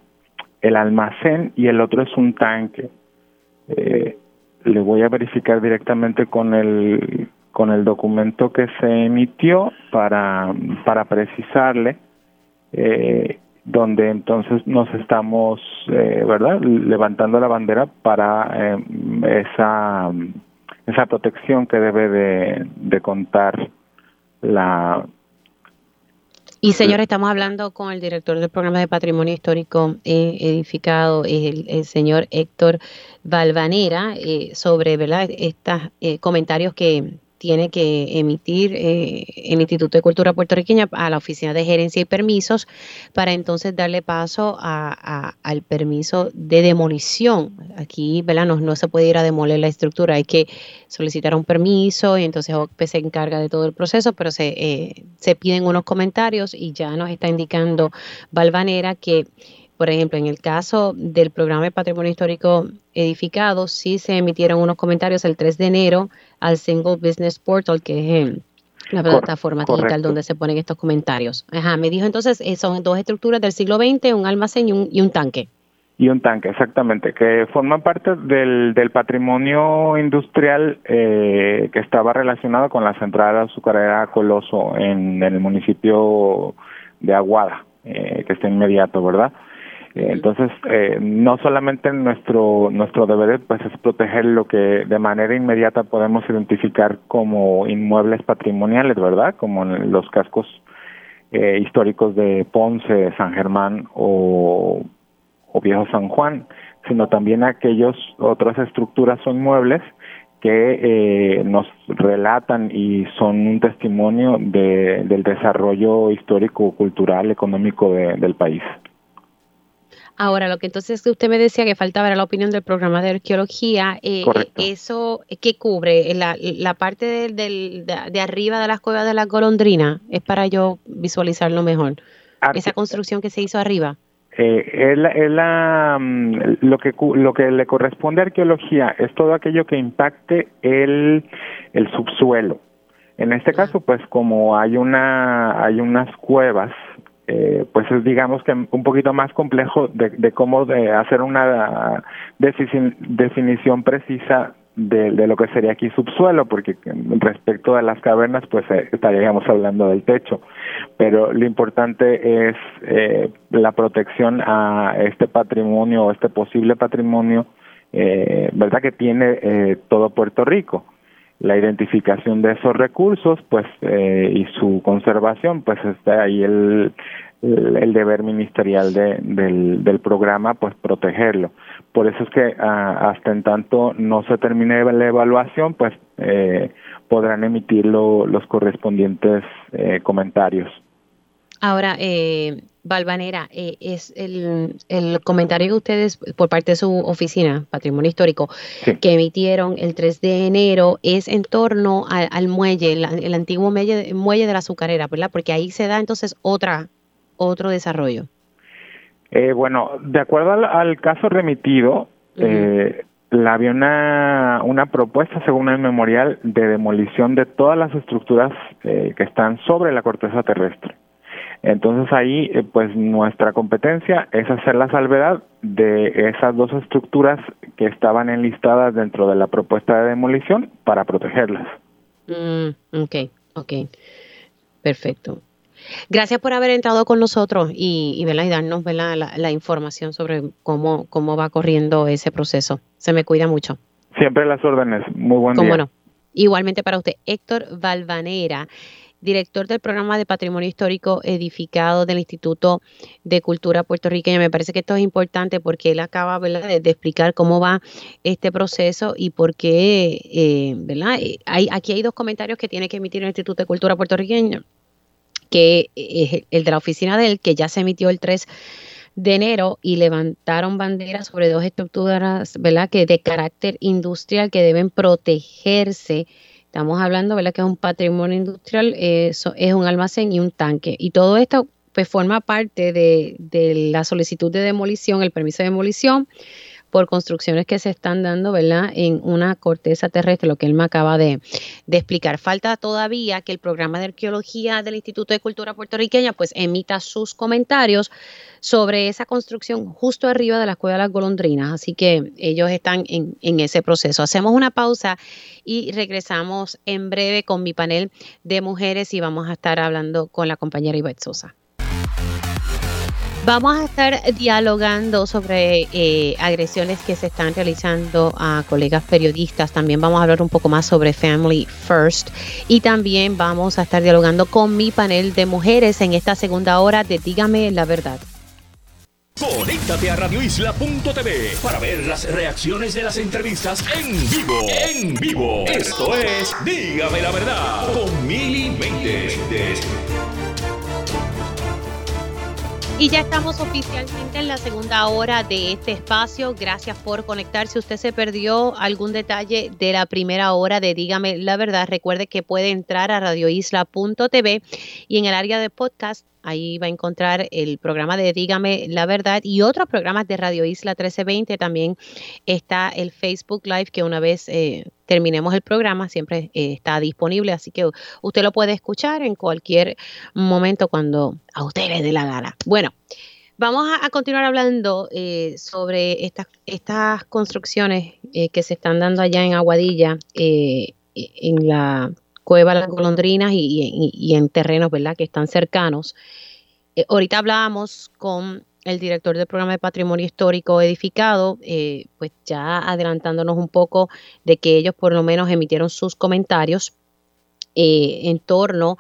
el almacén y el otro es un tanque. Eh, le voy a verificar directamente con el con el documento que se emitió para para precisarle eh, donde entonces nos estamos eh, verdad levantando la bandera para eh, esa esa protección que debe de, de contar la y señor, estamos hablando con el director del programa de patrimonio histórico eh, edificado, el, señor Héctor Valvanera, eh, sobre ¿verdad? estos eh, comentarios que, tiene que emitir eh, el Instituto de Cultura puertorriqueña a la Oficina de Gerencia y Permisos para entonces darle paso a, al permiso de demolición. Aquí, ¿verdad? No, se puede ir a demoler la estructura, hay que solicitar un permiso y entonces OCPE se encarga de todo el proceso, pero se, eh, se piden unos comentarios y ya nos está indicando Valvanera que por ejemplo, en el caso del programa de patrimonio histórico edificado, sí se emitieron unos comentarios el 3 de enero al Single Business Portal, que es la plataforma digital donde se ponen estos comentarios. Ajá, me dijo entonces, eh, son dos estructuras del siglo XX, un almacén y un, y un tanque. Y un tanque, exactamente, que forman parte del, del patrimonio industrial eh, que estaba relacionado con la central azucarera Coloso en, el municipio de Aguada, eh, que está inmediato, ¿verdad? Entonces, eh, no solamente nuestro nuestro deber pues es proteger lo que de manera inmediata podemos identificar como inmuebles patrimoniales, ¿verdad? Como los cascos eh, históricos de Ponce, San Germán o, o Viejo San Juan, sino también aquellos otras estructuras o inmuebles que eh, nos relatan y son un testimonio de, del desarrollo histórico, cultural, económico del país. Ahora, lo que entonces usted me decía que faltaba era la opinión del programa de arqueología. Eh, ¿Eso qué cubre? La, la parte de, de, arriba de las cuevas de la golondrina es para yo visualizarlo mejor. Esa construcción que se hizo arriba. Eh, es la, mm, lo, que, lo que le corresponde a arqueología es todo aquello que impacte el, el subsuelo. En este caso, pues como hay una hay unas cuevas eh, pues es digamos que un poquito más complejo de, cómo de hacer una definición precisa de, lo que sería aquí subsuelo, porque respecto a las cavernas, pues eh, estaríamos hablando del techo. Pero lo importante es eh, la protección a este patrimonio, este posible patrimonio, eh, ¿verdad? Que tiene todo Puerto Rico la identificación de esos recursos pues eh, y su conservación pues está ahí el, el, deber ministerial de, del, del programa pues protegerlo. Por eso es que ah, hasta en tanto no se termine la evaluación pues eh, podrán emitir los correspondientes eh, comentarios ahora eh, Valvanera, eh, es el, el, comentario que ustedes, por parte de su oficina, Patrimonio Histórico, que emitieron el 3 de enero, es en torno al, muelle, el, antiguo muelle, muelle de la azucarera, ¿verdad? Porque ahí se da entonces otra, otro desarrollo. Eh, bueno, de acuerdo al, caso remitido, eh, la, había una, una propuesta, según el memorial, de demolición de todas las estructuras que están sobre la corteza terrestre. Entonces ahí, eh, pues nuestra competencia es hacer la salvedad de esas dos estructuras que estaban enlistadas dentro de la propuesta de demolición para protegerlas. Mm, ok, ok, perfecto. Gracias por haber entrado con nosotros y, y, y darnos La, la, información sobre cómo, cómo va corriendo ese proceso. Se me cuida mucho. Siempre las órdenes. Muy buen día. No? Igualmente para usted, Héctor Valvanera director del programa de Patrimonio Histórico Edificado del Instituto de Cultura Puertorriqueña. Me parece que esto es importante porque él acaba De, explicar cómo va este proceso y por qué, eh, ¿verdad? Eh, hay, aquí hay dos comentarios que tiene que emitir el Instituto de Cultura Puertorriqueña, que es el de la oficina de él, que ya se emitió el 3 de enero y levantaron banderas sobre dos estructuras, ¿verdad? Que de carácter industrial que deben protegerse Estamos hablando, ¿verdad? Que es un patrimonio industrial, es un almacén y un tanque. Y todo esto pues forma parte de, de la solicitud de demolición, el permiso de demolición por construcciones que se están dando, ¿verdad? En una corteza terrestre, lo que él me acaba de, explicar. Falta todavía que el programa de arqueología del Instituto de Cultura Puertorriqueña pues emita sus comentarios sobre esa construcción justo arriba de la Escuela de las Golondrinas. Así que ellos están en, en ese proceso. Hacemos una pausa y regresamos en breve con mi panel de mujeres y vamos a estar hablando con la compañera Ivette Sosa. Vamos a estar dialogando sobre eh, agresiones que se están realizando a colegas periodistas. También vamos a hablar un poco más sobre Family First. Y también vamos a estar dialogando con mi panel de mujeres en esta segunda hora de Dígame la verdad. Conéctate a radioisla.tv para ver las reacciones de las entrevistas en vivo. En vivo. Esto es Dígame la verdad con Mili Y ya estamos oficialmente en la segunda hora de este espacio. Gracias por conectarse. Si usted se perdió algún detalle de la primera hora de Dígame la verdad, recuerde que puede entrar a radioisla.tv y en el área de podcast Ahí va a encontrar el programa de Dígame la verdad y otros programas de Radio Isla 1320. También está el Facebook Live que una vez eh, terminemos el programa siempre eh, está disponible. Así que usted lo puede escuchar en cualquier momento cuando a usted le dé la gana. Bueno. Vamos a, continuar hablando eh, sobre estas, estas construcciones que se están dando allá en Aguadilla, en la cueva Las Golondrinas y, en terrenos, ¿verdad?, que están cercanos. Eh, ahorita hablábamos con el director del programa de Patrimonio Histórico Edificado, eh, pues ya adelantándonos un poco de que ellos por lo menos emitieron sus comentarios eh, en torno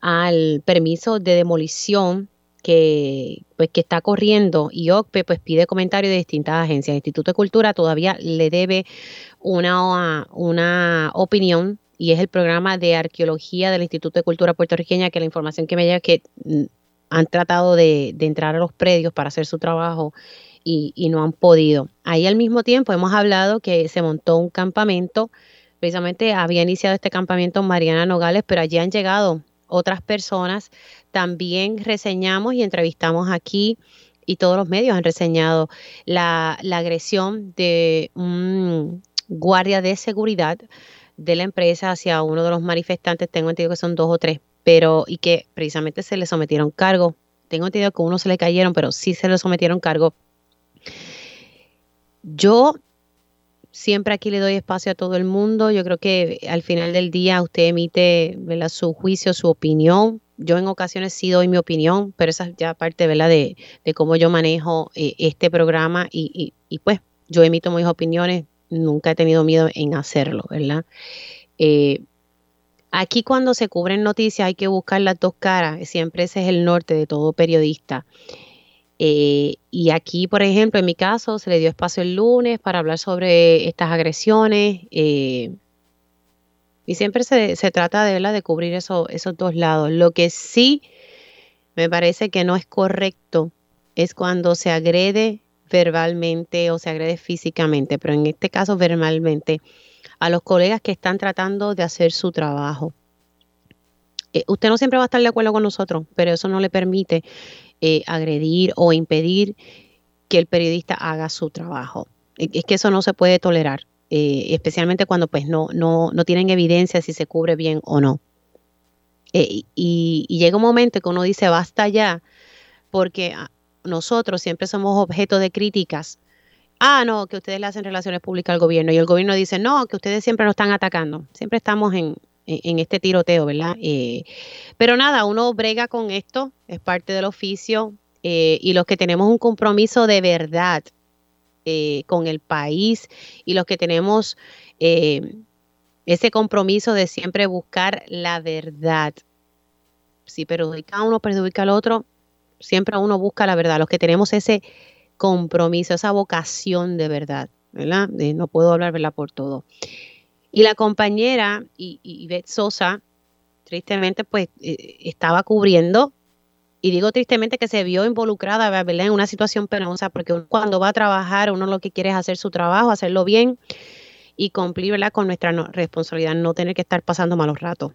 al permiso de demolición que, pues, que está corriendo y OCPE pues pide comentarios de distintas agencias. El Instituto de Cultura todavía le debe una, una opinión y es el programa de arqueología del Instituto de Cultura puertorriqueña, que la información que me llega es que mm, han tratado de, entrar a los predios para hacer su trabajo y, no han podido. Ahí al mismo tiempo hemos hablado que se montó un campamento, precisamente había iniciado este campamento en Mariana Nogales, pero allí han llegado otras personas. También reseñamos y entrevistamos aquí y todos los medios han reseñado la, la agresión de un guardia de seguridad de la empresa hacia uno de los manifestantes, tengo entendido que son dos o tres, pero y que precisamente se le sometieron cargo. Tengo entendido que uno se le cayeron, pero sí se le sometieron cargo. Yo siempre aquí le doy espacio a todo el mundo. Yo creo que al final del día usted emite su juicio, su opinión. Yo en ocasiones sí doy mi opinión, pero esa es ya parte De, cómo yo manejo eh, este programa y pues yo emito mis opiniones nunca he tenido miedo en hacerlo, ¿verdad? Eh, aquí cuando se cubren noticias hay que buscar las dos caras, siempre ese es el norte de todo periodista. Eh, y aquí, por ejemplo, en mi caso, se le dio espacio el lunes para hablar sobre estas agresiones. Eh, y siempre se, trata de, de cubrir eso, esos dos lados. Lo que sí me parece que no es correcto es cuando se agrede verbalmente o se agrede físicamente, pero en este caso verbalmente, a los colegas que están tratando de hacer su trabajo. Eh, usted no siempre va a estar de acuerdo con nosotros, pero eso no le permite eh, agredir o impedir que el periodista haga su trabajo. Es que eso no se puede tolerar, eh, especialmente cuando pues no, no, no tienen evidencia si se cubre bien o no. y, y, llega un momento que uno dice basta ya, porque ah, nosotros siempre somos objeto de críticas. Ah, no, que ustedes le hacen relaciones públicas al gobierno y el gobierno dice, no, que ustedes siempre nos están atacando. Siempre estamos en, este tiroteo, ¿verdad? Eh, pero nada, uno brega con esto, es parte del oficio eh, y los que tenemos un compromiso de verdad eh, con el país y los que tenemos ese compromiso de siempre buscar la verdad. Si perjudica a uno, perjudica al otro, siempre uno busca la verdad, los que tenemos ese compromiso, esa vocación de verdad, ¿verdad? no puedo hablar, ¿verdad? Por todo. Y la compañera y, Sosa, tristemente, pues eh, estaba cubriendo, y digo tristemente que se vio involucrada, ¿verdad? En una situación penosa, porque cuando va a trabajar, uno lo que quiere es hacer su trabajo, hacerlo bien y cumplir, ¿verdad? Con nuestra responsabilidad, no tener que estar pasando malos ratos.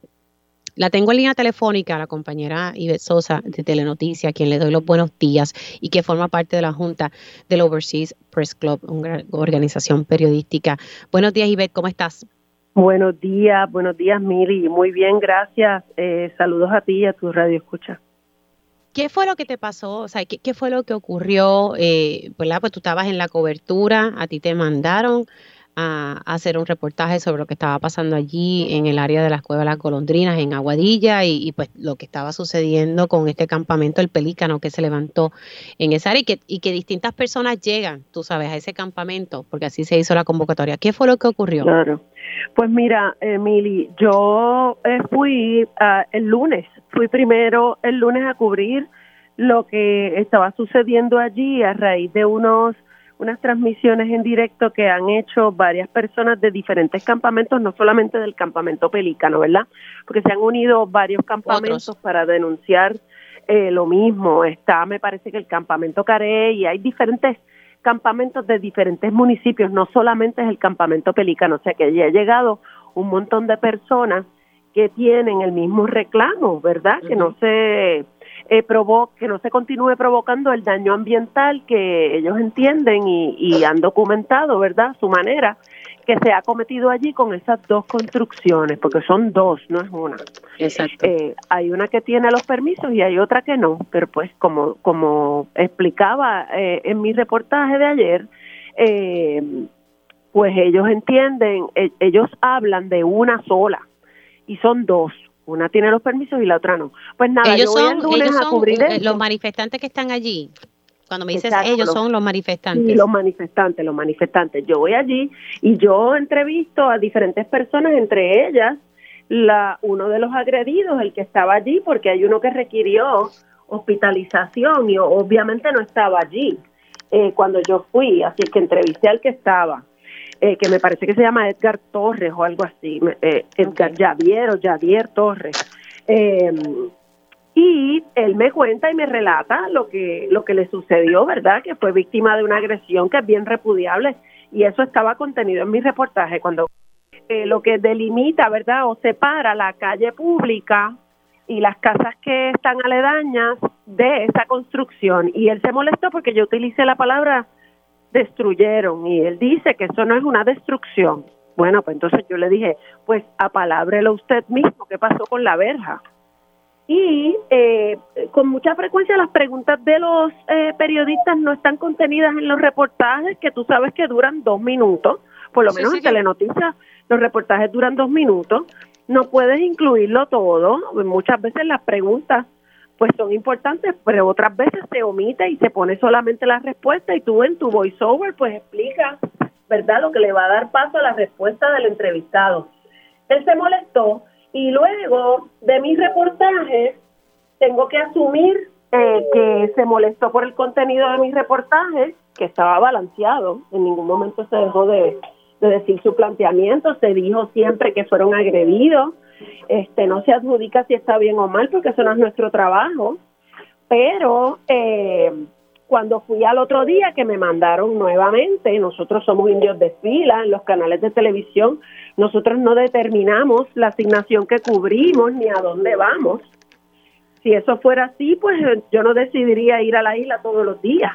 La tengo en línea telefónica, la compañera Ivette Sosa de Telenoticia, a quien le doy los buenos días y que forma parte de la Junta del Overseas Press Club, una organización periodística. Buenos días, Ivette, ¿cómo estás? Buenos días, buenos días, Miri. Muy bien, gracias. Eh, saludos a ti y a tu radio escucha. ¿Qué fue lo que te pasó? O sea, ¿qué, fue lo que ocurrió? Eh, Pues tú estabas en la cobertura, a ti te mandaron a, hacer un reportaje sobre lo que estaba pasando allí en el área de las cuevas Las Golondrinas, en Aguadilla, y, pues lo que estaba sucediendo con este campamento El Pelícano que se levantó en esa área y que, y que distintas personas llegan, tú sabes, a ese campamento, porque así se hizo la convocatoria. ¿Qué fue lo que ocurrió? Claro. Pues mira, Emily, yo eh, fui ah, el lunes, fui primero el lunes a cubrir lo que estaba sucediendo allí a raíz de unos unas transmisiones en directo que han hecho varias personas de diferentes campamentos, no solamente del campamento Pelícano, ¿verdad? Porque se han unido varios campamentos para denunciar eh, lo mismo. Está, me parece que el campamento Carey y hay diferentes campamentos de diferentes municipios, no solamente es el campamento Pelícano, o sea que ya ha llegado un montón de personas que tienen el mismo reclamo, ¿verdad? Que no se eh, que no se continúe provocando el daño ambiental que ellos entienden y, han documentado, ¿verdad? Su manera que se ha cometido allí con esas dos construcciones, porque son dos, no es una. Exacto. Eh, hay una que tiene los permisos y hay otra que no, pero pues como como explicaba eh, en mi reportaje de ayer, eh, pues ellos entienden, e, ellos hablan de una sola y son dos una tiene los permisos y la otra no. Pues nada, ellos yo voy son, lunes a cubrir eh, los manifestantes que están allí. Cuando me dices ellos son los manifestantes. Sí, los manifestantes, los manifestantes. Yo voy allí y yo entrevisto a diferentes personas, entre ellas la uno de los agredidos, el que estaba allí, porque hay uno que requirió hospitalización y obviamente no estaba allí eh, cuando yo fui, así que entrevisté al que estaba. Eh, que me parece que se llama Edgar Torres o algo así, eh, Edgar Javier o Javier Torres. Em, y él me cuenta y me relata lo que lo que le sucedió, ¿verdad? Que fue víctima de una agresión que es bien repudiable y eso estaba contenido en mi reportaje cuando eh, lo que delimita, ¿verdad? O separa la calle pública y las casas que están aledañas de esa construcción y él se molestó porque yo utilicé la palabra destruyeron y él dice que eso no es una destrucción. Bueno, pues entonces yo le dije, pues apalábrelo usted mismo, ¿qué pasó con la verja? Y eh, con mucha frecuencia las preguntas de los eh, periodistas no están contenidas en los reportajes, que tú sabes que duran dos minutos, por lo menos en Telenoticias los reportajes duran dos minutos, no puedes incluirlo todo, muchas veces las preguntas pues son importantes, pero otras veces se omite y se pone solamente la respuesta y tú en tu voiceover pues explicas, ¿verdad?, lo que le va a dar paso a la respuesta del entrevistado. Él se molestó y luego de mi reportaje tengo que asumir eh, que se molestó por el contenido de mi reportaje, que estaba balanceado, en ningún momento se dejó de, de decir su planteamiento, se dijo siempre que fueron agredidos, este no se adjudica si está bien o mal porque eso no es nuestro trabajo pero eh, cuando fui al otro día que me mandaron nuevamente, nosotros somos indios de fila en los canales de televisión, nosotros no determinamos la asignación que cubrimos ni a dónde vamos. Si eso fuera así, pues yo no decidiría ir a la isla todos los días.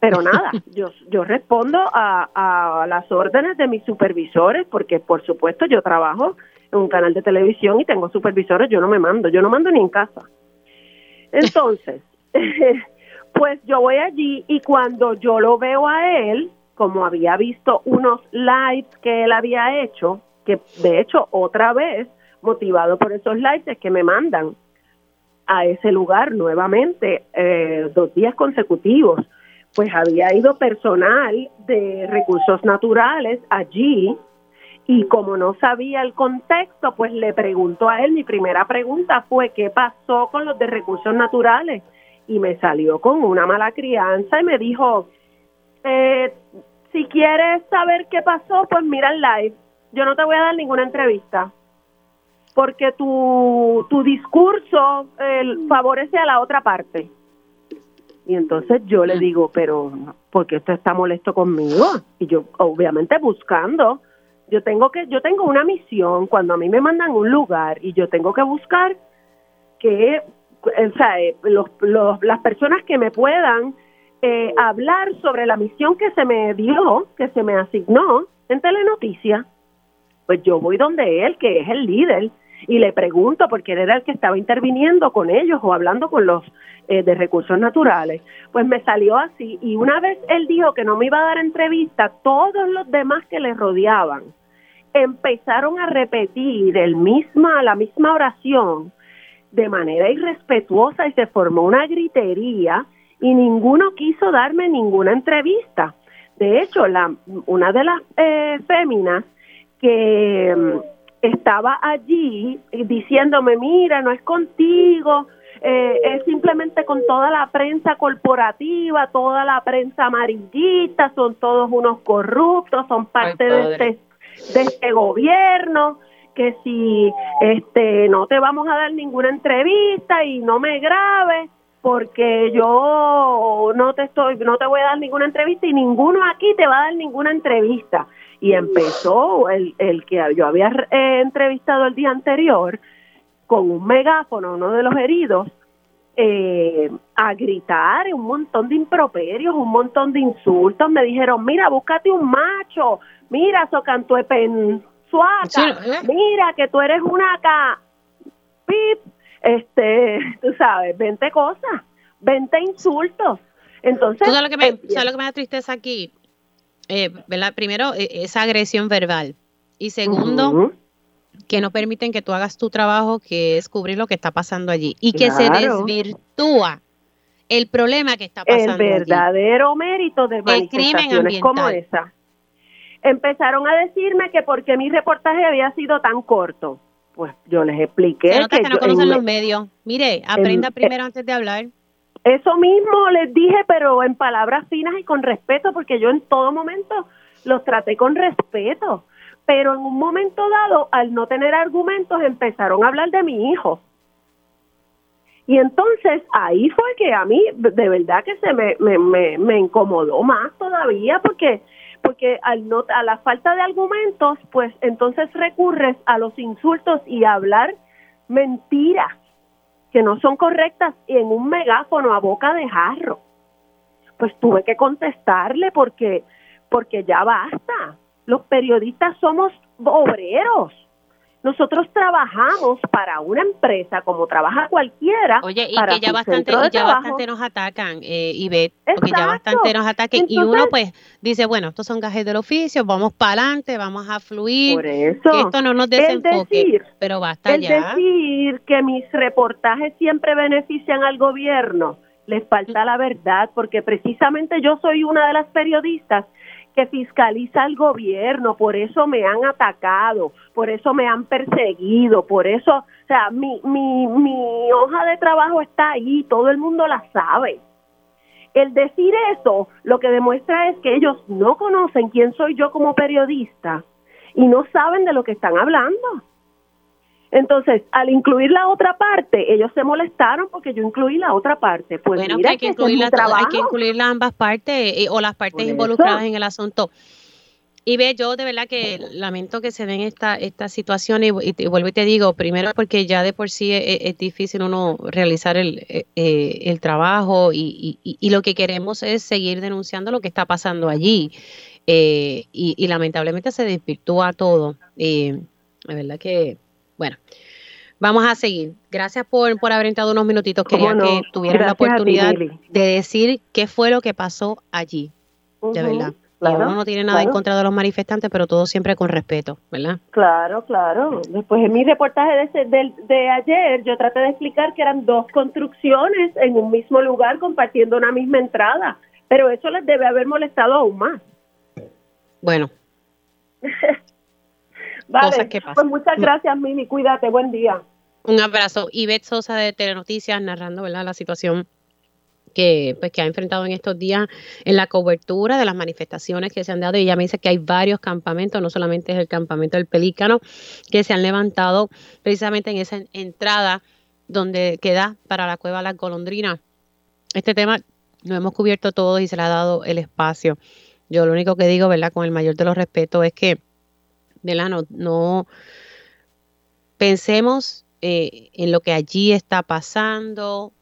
Pero nada, yo, yo respondo a, a las órdenes de mis supervisores porque por supuesto yo trabajo un canal de televisión y tengo supervisores, yo no me mando, yo no mando ni en casa. Entonces, pues yo voy allí y cuando yo lo veo a él, como había visto unos lives que él había hecho, que de hecho otra vez, motivado por esos lives, es que me mandan a ese lugar nuevamente eh, dos días consecutivos, pues había ido personal de recursos naturales allí y como no sabía el contexto, pues le preguntó a él, mi primera pregunta fue, ¿qué pasó con los de recursos naturales? Y me salió con una mala crianza y me dijo, eh, si quieres saber qué pasó, pues mira el live. Yo no te voy a dar ninguna entrevista, porque tu, tu discurso favorece a la otra parte. Y entonces yo le digo, pero ¿por qué usted está molesto conmigo? Y yo, obviamente, buscando yo tengo que yo tengo una misión cuando a mí me mandan un lugar y yo tengo que buscar que o sea, eh, los, los, las personas que me puedan eh, hablar sobre la misión que se me dio, que se me asignó en Telenoticia, pues yo voy donde él, que es el líder, y le pregunto, porque él era el que estaba interviniendo con ellos o hablando con los eh, de recursos naturales. Pues me salió así, y una vez él dijo que no me iba a dar entrevista, todos los demás que le rodeaban empezaron a repetir el misma, la misma oración de manera irrespetuosa y se formó una gritería y ninguno quiso darme ninguna entrevista. De hecho, la, una de las eh, féminas que mm, estaba allí diciéndome, mira, no es contigo, eh, es simplemente con toda la prensa corporativa, toda la prensa amarillista, son todos unos corruptos, son parte de este, de este gobierno que si este no te vamos a dar ninguna entrevista y no me grabes porque yo no te estoy no te voy a dar ninguna entrevista y ninguno aquí te va a dar ninguna entrevista y empezó el, el que yo había eh, entrevistado el día anterior con un megáfono uno de los heridos eh, a gritar un montón de improperios, un montón de insultos. Me dijeron, mira, búscate un macho, mira, pen suaca, ¿eh? mira que tú eres una acá, pip, este, tú sabes, 20 cosas, 20 insultos. Entonces, ¿Tú sabes lo que me, lo que me da tristeza aquí? Eh, ¿verdad? Primero, e, esa agresión verbal. Y segundo, que no permiten que tú hagas tu trabajo, que es cubrir lo que está pasando allí. Y que se desvirtúa el problema que está pasando. El verdadero mérito de manifestaciones como esa empezaron a decirme que porque mi reportaje había sido tan corto. Pues yo les expliqué. que, no conocen los medios. Mire, aprenda primero antes de hablar. Eso mismo les dije, pero en palabras finas y con respeto, porque yo en todo momento los traté con respeto. Pero en un momento dado, al no tener argumentos, empezaron a hablar de mi hijo. Y entonces ahí fue que a mí de verdad que se me, me, me, me incomodó más todavía porque porque al no, a la falta de argumentos, pues entonces recurres a los insultos y a hablar mentiras que no son correctas y en un megáfono a boca de jarro. Pues tuve que contestarle porque porque ya basta. Los periodistas somos obreros nosotros trabajamos para una empresa como trabaja cualquiera. Oye, y que ya bastante, ya bastante nos atacan, eh, Ivette, porque ya bastante nos atacan. y uno pues dice, bueno, estos son gajes del oficio, vamos para adelante, vamos a fluir. Por eso, que esto no nos desenfoque, pero basta el decir que mis reportajes siempre benefician al gobierno, les falta la verdad, porque precisamente yo soy una de las periodistas que fiscaliza al gobierno, por eso me han atacado, por eso me han perseguido, por eso, o sea, mi, mi, mi hoja de trabajo está ahí, todo el mundo la sabe. El decir eso lo que demuestra es que ellos no conocen quién soy yo como periodista y no saben de lo que están hablando. Entonces, al incluir la otra parte, ellos se molestaron porque yo incluí la otra parte. Pues bueno, hay, que incluir hay que incluir ambas partes eh, o las partes involucradas en el asunto. Y ve, yo de verdad que lamento que se den esta, esta situación y, vuelvo y te digo, primero porque ya de por sí es, difícil uno realizar el, eh, eh, el trabajo y, y, lo que queremos es seguir denunciando lo que está pasando allí. y, lamentablemente se desvirtúa todo. de verdad que bueno, vamos a seguir. Gracias por, por haber entrado unos minutitos. Quería que tuvieran la oportunidad de decir qué fue lo que pasó allí, de verdad. uno no tiene nada en contra de los manifestantes, pero todo siempre con respeto, ¿verdad? Claro, claro. Después en mi reportaje de, de, de, ayer yo traté de explicar que eran dos construcciones en un mismo lugar compartiendo una misma entrada, pero eso les debe haber molestado aún más. Bueno. Vale, pues muchas gracias, Mimi. Cuídate, buen día. Un abrazo. Ivette Sosa de Telenoticias narrando ¿verdad? la situación que, pues, que ha enfrentado en estos días en la cobertura de las manifestaciones que se han dado. Y ella me dice que hay varios campamentos, no solamente es el campamento del Pelícano, que se han levantado precisamente en esa entrada donde queda para la cueva Las Golondrinas. Este tema lo hemos cubierto todos y se le ha dado el espacio. Yo lo único que digo, ¿verdad? Con el mayor de los respetos es que ¿verdad? No, pensemos eh, en lo que allí está pasando.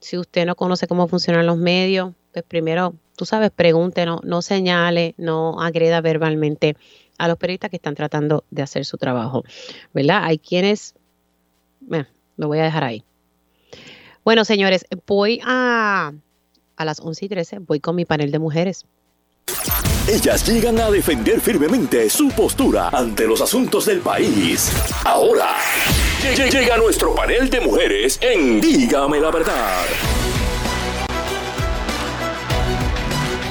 Si usted no conoce cómo funcionan los medios, pues primero, tú sabes, pregunte, no, no señale, no agreda verbalmente a los periodistas que están tratando de hacer su trabajo, ¿verdad? Hay quienes, bueno, lo voy a dejar ahí. Bueno, señores, voy a, a las 11 y 13, voy con mi panel de mujeres. Ellas llegan a defender firmemente su postura ante los asuntos del país. Ahora, llega nuestro panel de mujeres en Dígame la verdad.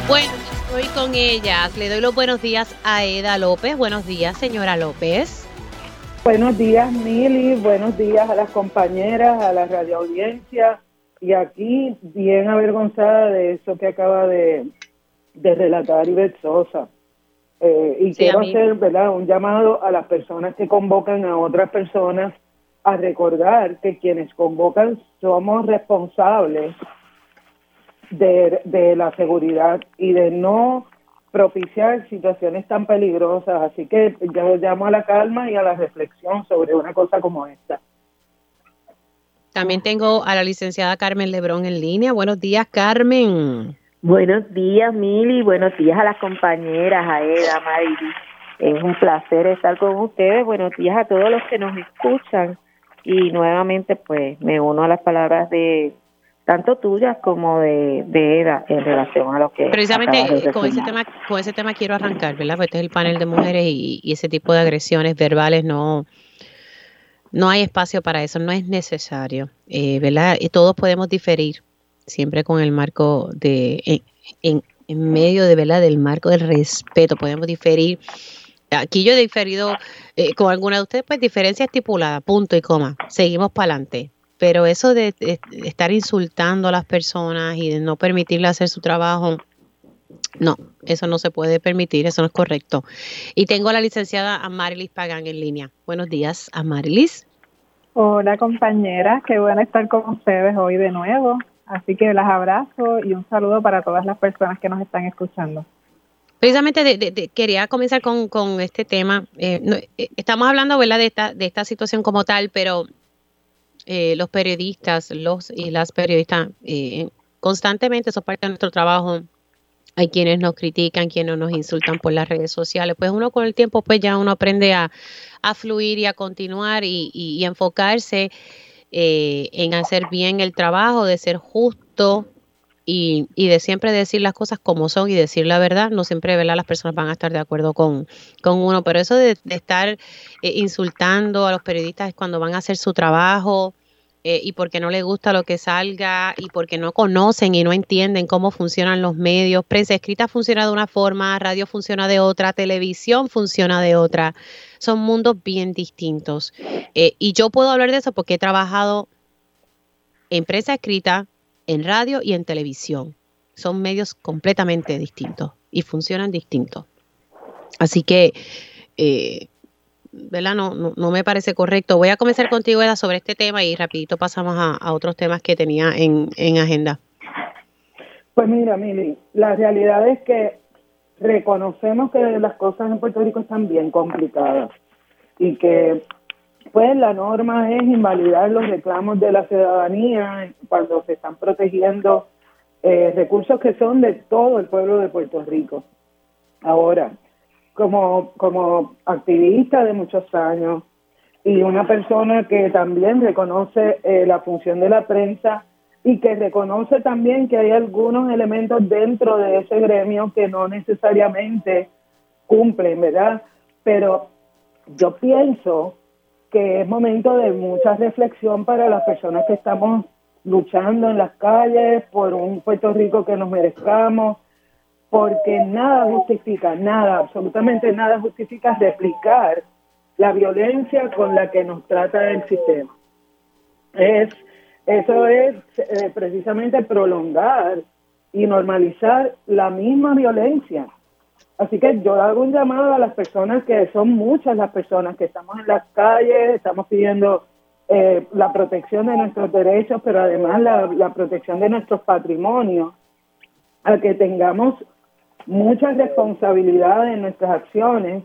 Bueno, estoy con ellas. Le doy los buenos días a Eda López. Buenos días, señora López. Buenos días, Mili. Buenos días a las compañeras, a la radio audiencia. Y aquí, bien avergonzada de eso que acaba de, relatar Ivette Sosa. Eh, y quiero hacer ¿verdad? un llamado a las personas que convocan a otras personas a recordar que quienes convocan somos responsables de, de la seguridad y de no propiciar situaciones tan peligrosas. Así que yo llamo a la calma y a la reflexión sobre una cosa como esta. También tengo a la licenciada Carmen Lebrón en línea. Buenos días, Carmen. Buenos días, Mili. Buenos días a las compañeras, a Eda, Mayri. Es un placer estar con ustedes. Buenos días a todos los que nos escuchan. Y nuevamente, pues, me uno a las palabras de tanto tuyas como de, de EDA en relación a lo que precisamente con ese tema con ese tema quiero arrancar verdad porque este es el panel de mujeres y, ese tipo de agresiones verbales no no hay espacio para eso no es necesario eh, verdad y todos podemos diferir siempre con el marco de en, medio de verdad del marco del respeto podemos diferir aquí yo he diferido eh, con alguna de ustedes pues diferencia estipulada punto y coma seguimos para adelante pero eso de, estar insultando a las personas y de no permitirle hacer su trabajo, no, eso no se puede permitir, eso no es correcto. Y tengo a la licenciada Amarilis Pagán en línea. Buenos días, Amarilis. Hola compañeras, qué bueno estar con ustedes hoy de nuevo. Así que las abrazo y un saludo para todas las personas que nos están escuchando. Precisamente quería comenzar con, este tema. Eh, eh, estamos hablando ¿verdad? De, esta, de esta situación como tal, pero eh, los periodistas, los y las periodistas, eh, constantemente, eso es parte de nuestro trabajo. Hay quienes nos critican, quienes nos insultan por las redes sociales. Pues uno con el tiempo, pues ya uno aprende a, fluir y a continuar y, enfocarse eh, en hacer bien el trabajo, de ser justo, y, y, de siempre decir las cosas como son y decir la verdad. No siempre ¿verdad? las personas van a estar de acuerdo con, con uno, pero eso de, estar eh, insultando a los periodistas cuando van a hacer su trabajo eh, y porque no les gusta lo que salga y porque no conocen y no entienden cómo funcionan los medios. Prensa escrita funciona de una forma, radio funciona de otra, televisión funciona de otra. Son mundos bien distintos. Eh, y yo puedo hablar de eso porque he trabajado en prensa escrita, en radio y en televisión. Son medios completamente distintos y funcionan distintos. Así que, eh, ¿verdad? No, no, me parece correcto. Voy a comenzar contigo, Eda, sobre este tema y rapidito pasamos a, otros temas que tenía en, en agenda. Pues mira, Mili, la realidad es que reconocemos que las cosas en Puerto Rico están bien complicadas y que pues la norma es invalidar los reclamos de la ciudadanía cuando se están protegiendo eh, recursos que son de todo el pueblo de Puerto Rico. Ahora, como, como activista de muchos años y una persona que también reconoce eh, la función de la prensa y que reconoce también que hay algunos elementos dentro de ese gremio que no necesariamente cumplen, ¿verdad? Pero yo pienso que es momento de mucha reflexión para las personas que estamos luchando en las calles por un Puerto Rico que nos merezcamos, porque nada justifica, nada, absolutamente nada justifica replicar la violencia con la que nos trata el sistema. Es, eso es eh, precisamente prolongar y normalizar la misma violencia Así que yo hago un llamado a las personas que son muchas las personas que estamos en las calles, estamos pidiendo eh, la protección de nuestros derechos, pero además la, la protección de nuestros patrimonios, a que tengamos mucha responsabilidad en nuestras acciones.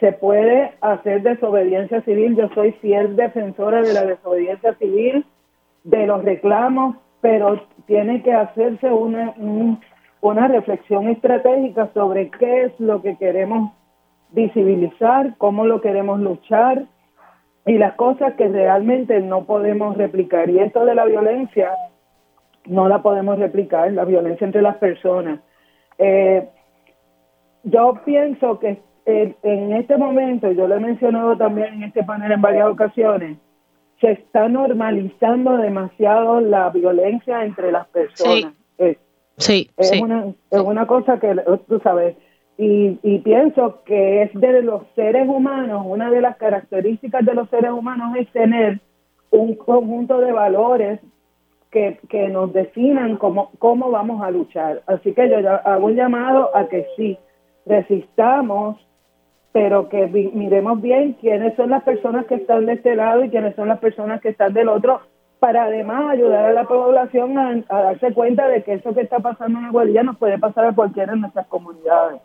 Se puede hacer desobediencia civil, yo soy fiel defensora de la desobediencia civil, de los reclamos, pero tiene que hacerse una, un una reflexión estratégica sobre qué es lo que queremos visibilizar, cómo lo queremos luchar y las cosas que realmente no podemos replicar. Y esto de la violencia no la podemos replicar, la violencia entre las personas. Eh, yo pienso que en este momento, yo lo he mencionado también en este panel en varias ocasiones, se está normalizando demasiado la violencia entre las personas. Sí. Sí, es Una, es una cosa que, tú sabes, y, y pienso que es de los seres humanos, una de las características de los seres humanos es tener un conjunto de valores que, que nos definan cómo, cómo vamos a luchar. Así que yo hago un llamado a que sí, resistamos, pero que miremos bien quiénes son las personas que están de este lado y quiénes son las personas que están del otro, para además ayudar a la población a, darse cuenta de que eso que está pasando en Aguadilla nos puede pasar a cualquiera de nuestras comunidades.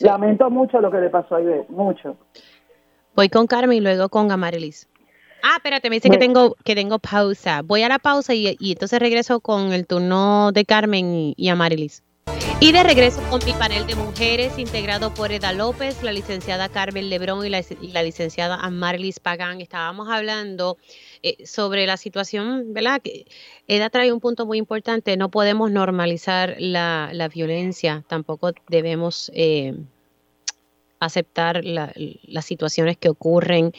Lamento mucho lo que le pasó a Ivette, mucho. Voy con Carmen y luego con Amarilis. Ah, espérate, me dice que tengo que tengo pausa. Voy a la pausa y, entonces regreso con el turno de Carmen y, y Amarilis. Y de regreso con mi panel de mujeres integrado por Eda López, la licenciada Carmen Lebrón y la, licenciada Amarilis Pagán. Estábamos hablando eh, sobre la situación, ¿verdad? Eda trae un punto muy importante. No podemos normalizar la, la violencia, tampoco debemos eh, aceptar las situaciones que ocurren.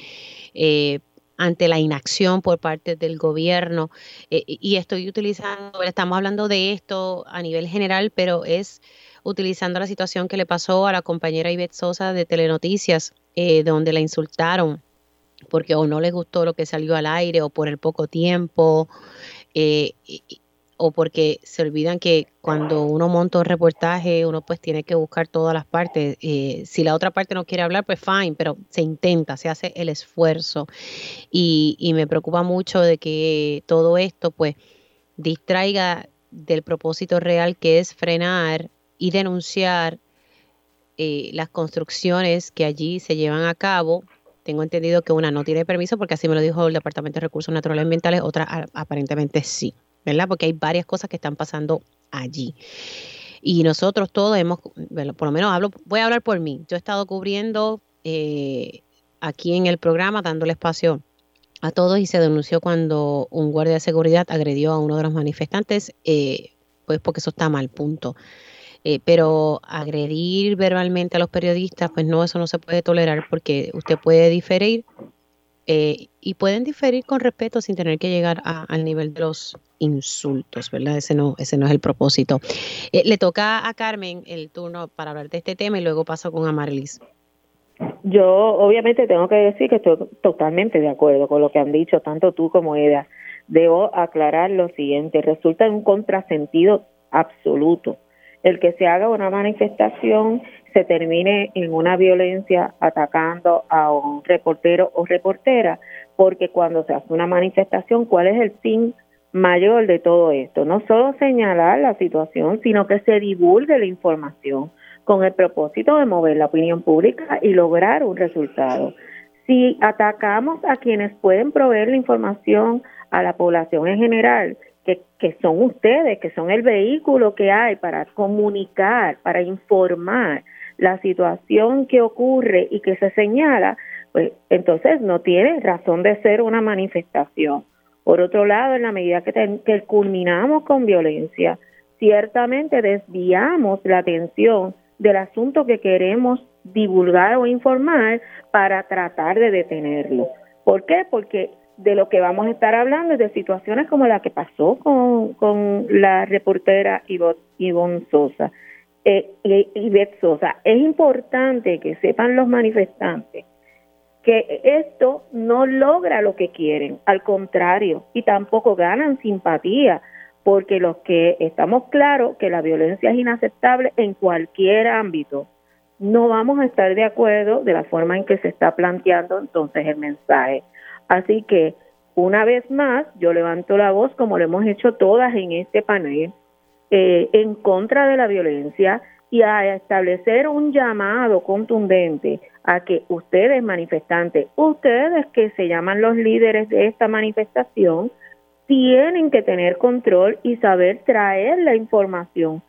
Eh, ante la inacción por parte del gobierno. Eh, y estoy utilizando, estamos hablando de esto a nivel general, pero es utilizando la situación que le pasó a la compañera Ivette Sosa de Telenoticias, eh, donde la insultaron porque o no les gustó lo que salió al aire o por el poco tiempo. Eh, o porque se olvidan que cuando uno monta un reportaje, uno pues tiene que buscar todas las partes. Eh, si la otra parte no quiere hablar, pues fine, pero se intenta, se hace el esfuerzo. Y, y me preocupa mucho de que todo esto pues distraiga del propósito real que es frenar y denunciar eh, las construcciones que allí se llevan a cabo. Tengo entendido que una no tiene permiso porque así me lo dijo el Departamento de Recursos Naturales y Ambientales, otra aparentemente sí. Porque hay varias cosas que están pasando allí. Y nosotros todos hemos, bueno, por lo menos hablo, voy a hablar por mí. Yo he estado cubriendo eh, aquí en el programa, dándole espacio a todos y se denunció cuando un guardia de seguridad agredió a uno de los manifestantes, eh, pues porque eso está mal, punto. Eh, pero agredir verbalmente a los periodistas, pues no, eso no se puede tolerar porque usted puede diferir y pueden diferir con respeto sin tener que llegar al nivel de los insultos, ¿verdad? Ese no, ese no es el propósito. Eh, le toca a Carmen el turno para hablar de este tema y luego paso con Amarlis. Yo obviamente tengo que decir que estoy totalmente de acuerdo con lo que han dicho tanto tú como ella. Debo aclarar lo siguiente, resulta un contrasentido absoluto el que se haga una manifestación se termine en una violencia atacando a un reportero o reportera, porque cuando se hace una manifestación, ¿cuál es el fin mayor de todo esto. No solo señalar la situación, sino que se divulgue la información con el propósito de mover la opinión pública y lograr un resultado. Si atacamos a quienes pueden proveer la información a la población en general, que, que son ustedes, que son el vehículo que hay para comunicar, para informar la situación que ocurre y que se señala, pues entonces no tiene razón de ser una manifestación. Por otro lado, en la medida que, culminamos con violencia, ciertamente desviamos la atención del asunto que queremos divulgar o informar para tratar de detenerlo. ¿Por qué? Porque de lo que vamos a estar hablando es de situaciones como la que pasó con, la reportera Ivonne Sosa. Eh, Sosa. Es importante que sepan los manifestantes que esto no logra lo que quieren, al contrario, y tampoco ganan simpatía, porque los que estamos claros que la violencia es inaceptable en cualquier ámbito, no vamos a estar de acuerdo de la forma en que se está planteando entonces el mensaje. Así que, una vez más, yo levanto la voz, como lo hemos hecho todas en este panel, eh, en contra de la violencia y a establecer un llamado contundente a que ustedes manifestantes, ustedes que se llaman los líderes de esta manifestación, tienen que tener control y saber traer la información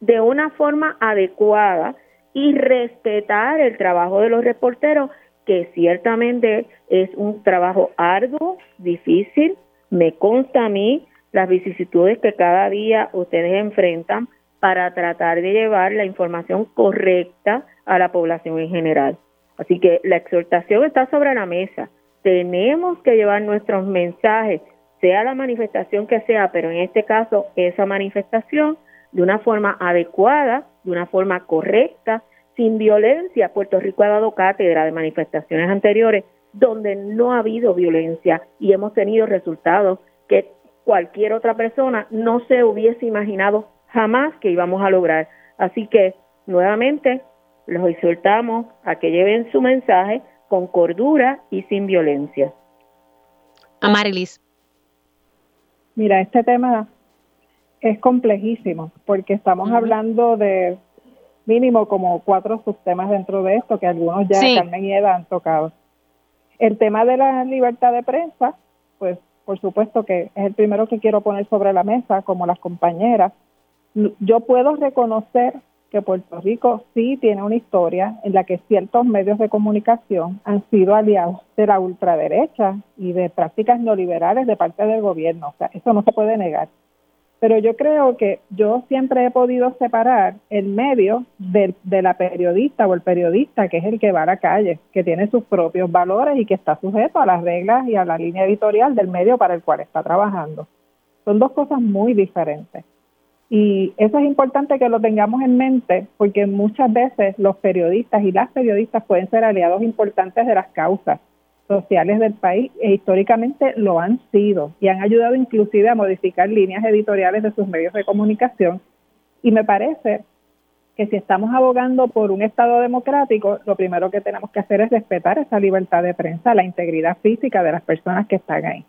de una forma adecuada y respetar el trabajo de los reporteros, que ciertamente es un trabajo arduo, difícil, me consta a mí las vicisitudes que cada día ustedes enfrentan para tratar de llevar la información correcta a la población en general. Así que la exhortación está sobre la mesa. Tenemos que llevar nuestros mensajes, sea la manifestación que sea, pero en este caso esa manifestación de una forma adecuada, de una forma correcta, sin violencia. Puerto Rico ha dado cátedra de manifestaciones anteriores donde no ha habido violencia y hemos tenido resultados que cualquier otra persona no se hubiese imaginado jamás que íbamos a lograr. Así que, nuevamente, los exhortamos a que lleven su mensaje con cordura y sin violencia. Amarilis. Mira, este tema es complejísimo porque estamos hablando de mínimo como cuatro subtemas dentro de esto que algunos ya Carmen y Eda han tocado. El tema de la libertad de prensa, pues por supuesto que es el primero que quiero poner sobre la mesa, como las compañeras. Yo puedo reconocer que Puerto Rico sí tiene una historia en la que ciertos medios de comunicación han sido aliados de la ultraderecha y de prácticas neoliberales de parte del gobierno. O sea, eso no se puede negar. Pero yo creo que yo siempre he podido separar el medio de, de la periodista o el periodista, que es el que va a la calle, que tiene sus propios valores y que está sujeto a las reglas y a la línea editorial del medio para el cual está trabajando. Son dos cosas muy diferentes. Y eso es importante que lo tengamos en mente porque muchas veces los periodistas y las periodistas pueden ser aliados importantes de las causas sociales del país e históricamente lo han sido y han ayudado inclusive a modificar líneas editoriales de sus medios de comunicación. Y me parece que si estamos abogando por un Estado democrático, lo primero que tenemos que hacer es respetar esa libertad de prensa, la integridad física de las personas que están ahí.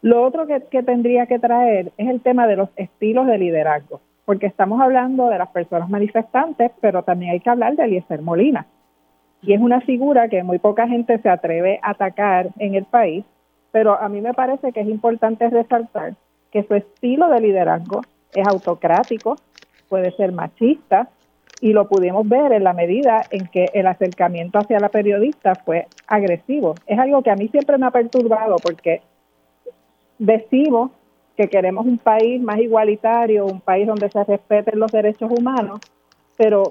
Lo otro que, tendría que traer es el tema de los estilos de liderazgo, porque estamos hablando de las personas manifestantes, pero también hay que hablar de Eliezer Molina. Y es una figura que muy poca gente se atreve a atacar en el país, pero a mí me parece que es importante resaltar que su estilo de liderazgo es autocrático, puede ser machista, y lo pudimos ver en la medida en que el acercamiento hacia la periodista fue agresivo. Es algo que a mí siempre me ha perturbado porque decimos que queremos un país más igualitario, un país donde se respeten los derechos humanos, pero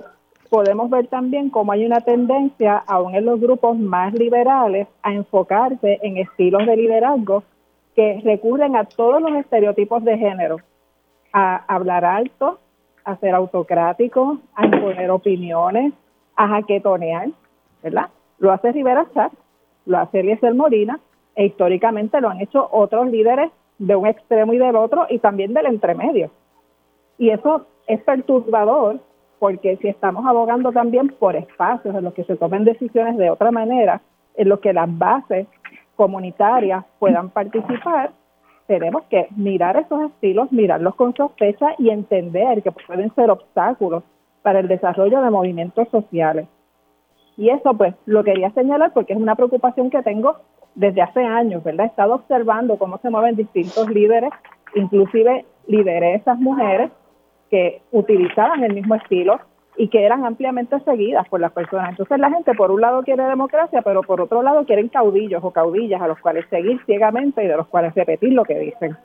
podemos ver también cómo hay una tendencia, aún en los grupos más liberales, a enfocarse en estilos de liderazgo que recurren a todos los estereotipos de género, a hablar alto, a ser autocrático, a imponer opiniones, a jaquetonear, ¿verdad? Lo hace Rivera Chat, lo hace Eliezer Molina, e históricamente lo han hecho otros líderes de un extremo y del otro y también del entremedio. Y eso es perturbador porque si estamos abogando también por espacios en los que se tomen decisiones de otra manera, en los que las bases comunitarias puedan participar, tenemos que mirar esos estilos, mirarlos con sospecha y entender que pueden ser obstáculos para el desarrollo de movimientos sociales. Y eso pues lo quería señalar porque es una preocupación que tengo desde hace años, ¿verdad? He estado observando cómo se mueven distintos líderes, inclusive lideresas mujeres que utilizaban el mismo estilo y que eran ampliamente seguidas por las personas. Entonces la gente por un lado quiere democracia, pero por otro lado quieren caudillos o caudillas a los cuales seguir ciegamente y de los cuales repetir lo que dicen.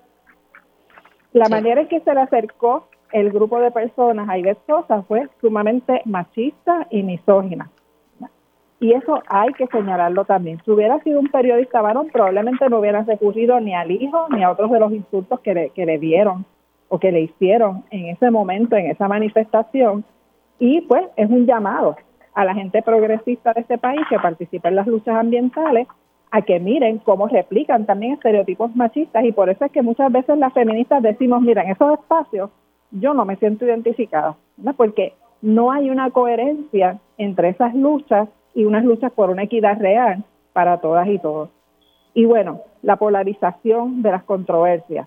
La manera en que se le acercó el grupo de personas a Ivette Sosa fue sumamente machista y misógina. Y eso hay que señalarlo también. Si hubiera sido un periodista varón, probablemente no hubiera recurrido ni al hijo ni a otros de los insultos que le, que le dieron o que le hicieron en ese momento, en esa manifestación. Y pues es un llamado a la gente progresista de este país que participa en las luchas ambientales a que miren cómo replican también estereotipos machistas y por eso es que muchas veces las feministas decimos, mira, en esos espacios yo no me siento identificada, porque no hay una coherencia entre esas luchas y unas luchas por una equidad real para todas y todos. Y bueno, la polarización de las controversias.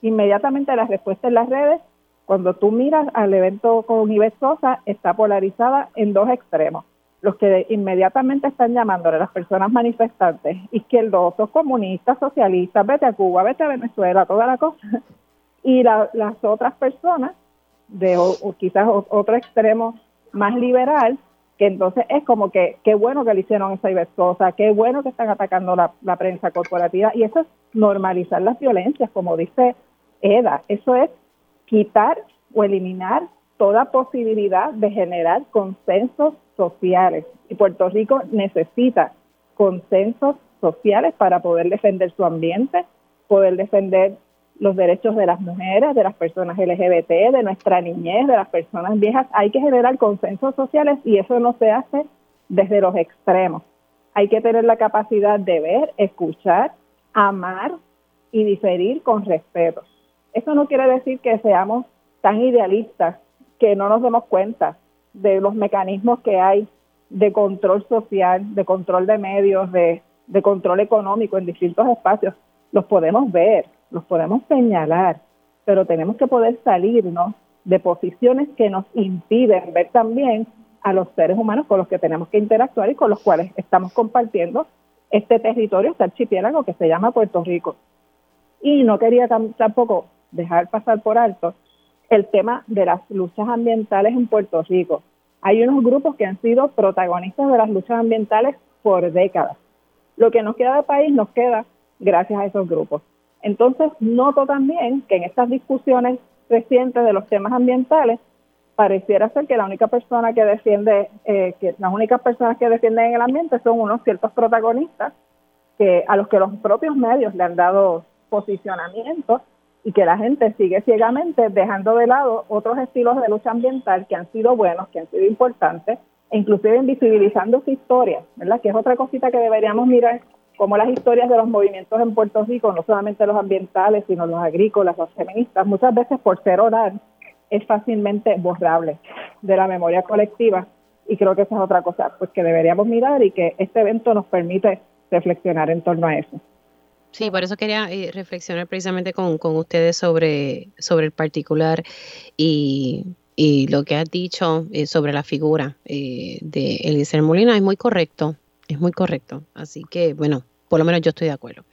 Inmediatamente la respuesta en las redes, cuando tú miras al evento con Ives Sosa, está polarizada en dos extremos. Los que inmediatamente están llamándole a las personas manifestantes, izquierdosos, comunistas, socialistas, vete a Cuba, vete a Venezuela, toda la cosa. Y las otras personas, de o, quizás otro extremo más liberal, que entonces es como que qué bueno que le hicieron esa Ibersosa, qué bueno que están atacando la, prensa corporativa. Y eso es normalizar las violencias, como dice Eda, eso es quitar o eliminar toda posibilidad de generar consensos sociales. Y Puerto Rico necesita consensos sociales para poder defender su ambiente, poder defender los derechos de las mujeres, de las personas LGBT, de nuestra niñez, de las personas viejas. Hay que generar consensos sociales y eso no se hace desde los extremos. Hay que tener la capacidad de ver, escuchar, amar y diferir con respeto. Eso no quiere decir que seamos tan idealistas que no nos demos cuenta de los mecanismos que hay de control social, de control de medios, de, de control económico en distintos espacios. Los podemos ver, los podemos señalar, pero tenemos que poder salirnos de posiciones que nos impiden ver también a los seres humanos con los que tenemos que interactuar y con los cuales estamos compartiendo este territorio, este archipiélago que se llama Puerto Rico. Y no quería tampoco dejar pasar por alto el tema de las luchas ambientales en Puerto Rico. Hay unos grupos que han sido protagonistas de las luchas ambientales por décadas. Lo que nos queda de país nos queda gracias a esos grupos. Entonces, noto también que en estas discusiones recientes de los temas ambientales, pareciera ser que la única persona que defiende, eh, que las únicas personas que defienden el ambiente son unos ciertos protagonistas que a los que los propios medios le han dado posicionamiento y que la gente sigue ciegamente dejando de lado otros estilos de lucha ambiental que han sido buenos, que han sido importantes, e inclusive invisibilizando su historia, ¿verdad? Que es otra cosita que deberíamos mirar como las historias de los movimientos en Puerto Rico, no solamente los ambientales, sino los agrícolas, los feministas, muchas veces por ser oral, es fácilmente borrable de la memoria colectiva y creo que esa es otra cosa pues que deberíamos mirar y que este evento nos permite reflexionar en torno a eso. Sí, por eso quería eh, reflexionar precisamente con, ustedes sobre, sobre el particular y, lo que has dicho eh, sobre la figura eh, de Eliezer Molina es muy correcto, es muy correcto. Así que, bueno, por lo menos yo estoy de acuerdo.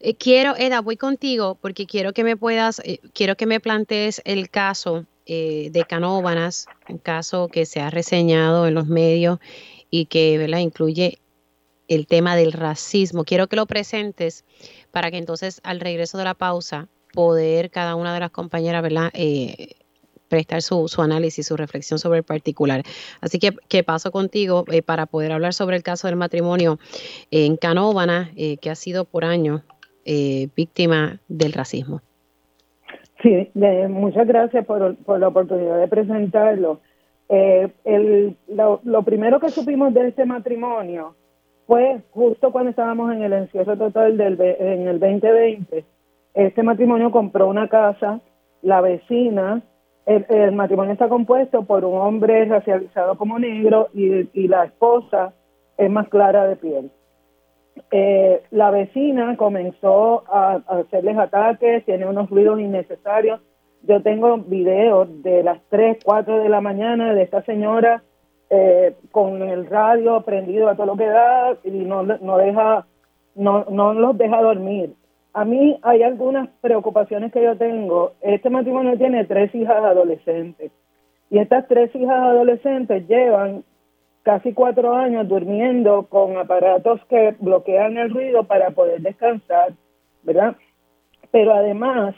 Eh, quiero, Eda, voy contigo porque quiero que me puedas, eh, quiero que me plantees el caso eh, de Canóbanas, un caso que se ha reseñado en los medios y que ¿verdad? incluye el tema del racismo. Quiero que lo presentes para que entonces al regreso de la pausa poder cada una de las compañeras ¿verdad? Prestar su, su, análisis, su reflexión sobre el particular. Así que, ¿qué paso contigo eh, para poder hablar sobre el caso del matrimonio en Canóvana, eh, que ha sido por años eh, víctima del racismo? Sí, muchas gracias por, por, la oportunidad de presentarlo. El, lo, primero que supimos de este matrimonio fue justo cuando estábamos en el encierro total del en el 2020. Este matrimonio compró una casa, la vecina el, matrimonio está compuesto por un hombre racializado como negro y, la esposa es más clara de piel. Eh, la vecina comenzó a, hacerles ataques, tiene unos ruidos innecesarios. Yo tengo videos de las 3, 4 de la mañana de esta señora eh, con el radio prendido a todo lo que da y no, no deja, no, no los deja dormir. A mí hay algunas preocupaciones que yo tengo. Este matrimonio tiene tres hijas adolescentes y estas tres hijas adolescentes llevan casi cuatro años durmiendo con aparatos que bloquean el ruido para poder descansar, ¿verdad? Pero además,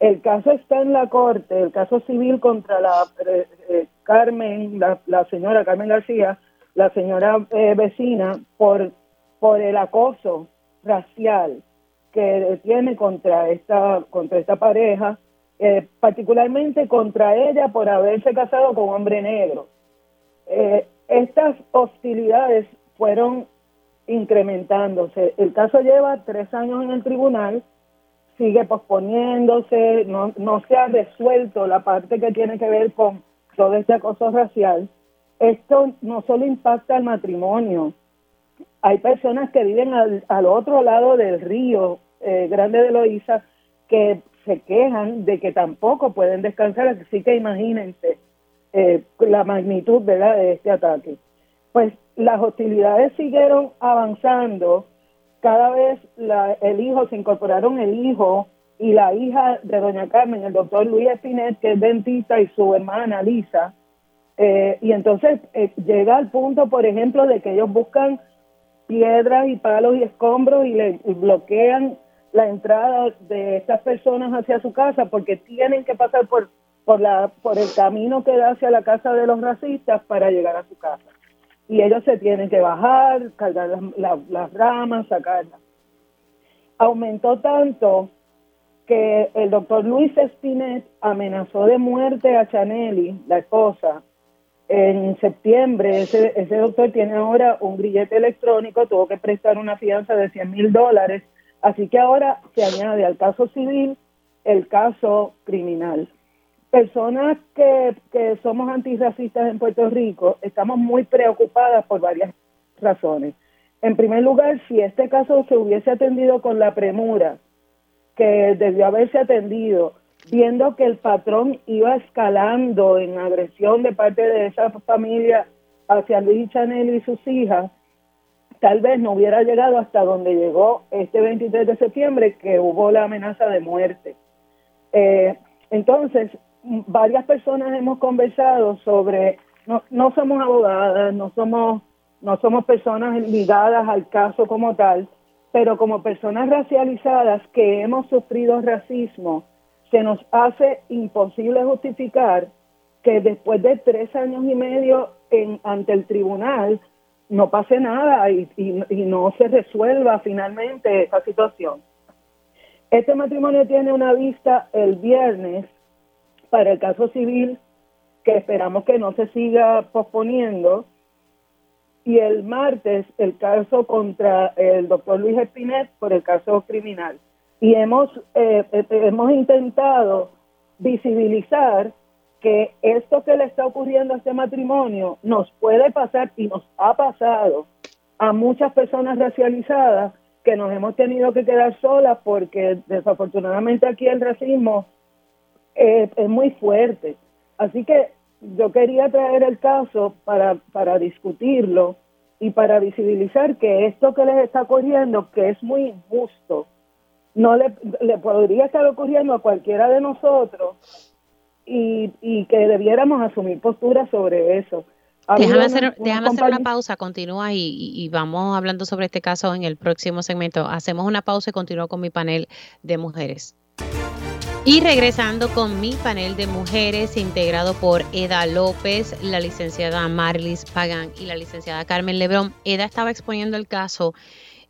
el caso está en la corte, el caso civil contra la eh, eh, Carmen, la, señora Carmen García, la señora eh, vecina, por, por el acoso racial que tiene contra esta, contra esta pareja, eh, particularmente contra ella por haberse casado con un hombre negro. Eh, estas hostilidades fueron incrementándose. El caso lleva tres años en el tribunal, sigue posponiéndose, no, no se ha resuelto la parte que tiene que ver con todo este acoso racial. Esto no solo impacta al matrimonio, hay personas que viven al, al otro lado del río eh, Grande de Loíza que se quejan de que tampoco pueden descansar, así que imagínense eh, la magnitud de este ataque. Pues las hostilidades siguieron avanzando, cada vez el hijo, se incorporaron el hijo y la hija de doña Carmen, el doctor Luis Espinet, que es dentista, y su hermana Lisa, eh, y entonces llega al punto, por ejemplo, de que ellos buscan piedras y palos y escombros y le bloquean la entrada de estas personas hacia su casa porque tienen que pasar por por la por el camino que da hacia la casa de los racistas para llegar a su casa y ellos se tienen que bajar cargar las, ramas sacarlas aumentó tanto que el doctor Luis Espinet amenazó de muerte a Chaneli, la esposa, en septiembre. Ese, ese doctor tiene ahora un grillete electrónico, tuvo que prestar una fianza de 100 mil dólares, así que ahora se añade al caso civil el caso criminal. Personas que, que somos antirracistas en Puerto Rico estamos muy preocupadas por varias razones. En primer lugar, si este caso se hubiese atendido con la premura que debió haberse atendido, viendo que el patrón iba escalando en agresión de parte de esa familia hacia Luis Chanel y sus hijas, tal vez no hubiera llegado hasta donde llegó este 23 de septiembre, que hubo la amenaza de muerte. Eh, entonces, varias personas hemos conversado sobre, no, somos abogadas, no somos, no somos personas ligadas al caso como tal, pero como personas racializadas que hemos sufrido racismo, se nos hace imposible justificar que después de tres años y medio en, ante el tribunal no pase nada y, y, no se resuelva finalmente esa situación. Este matrimonio tiene una vista el viernes para el caso civil que esperamos que no se siga posponiendo y el martes el caso contra el doctor Luis Espinet por el caso criminal. Y hemos, eh, eh, hemos intentado visibilizar que esto que le está ocurriendo a este matrimonio nos puede pasar y nos ha pasado a muchas personas racializadas que nos hemos tenido que quedar solas porque desafortunadamente aquí el racismo es muy fuerte. Así que yo quería traer el caso para, para discutirlo y para visibilizar que esto que les está ocurriendo, que es muy injusto, no le, le podría estar ocurriendo a cualquiera de nosotros y, y que debiéramos asumir postura sobre eso. déjame hacer, déjame hacer una pausa, continúa y, y, vamos hablando sobre este caso en el próximo segmento. Hacemos una pausa y continúo con mi panel de mujeres. Y regresando con mi panel de mujeres integrado por Eda López, la licenciada Marlis Pagan y la licenciada Carmen Lebrón. Eda estaba exponiendo el caso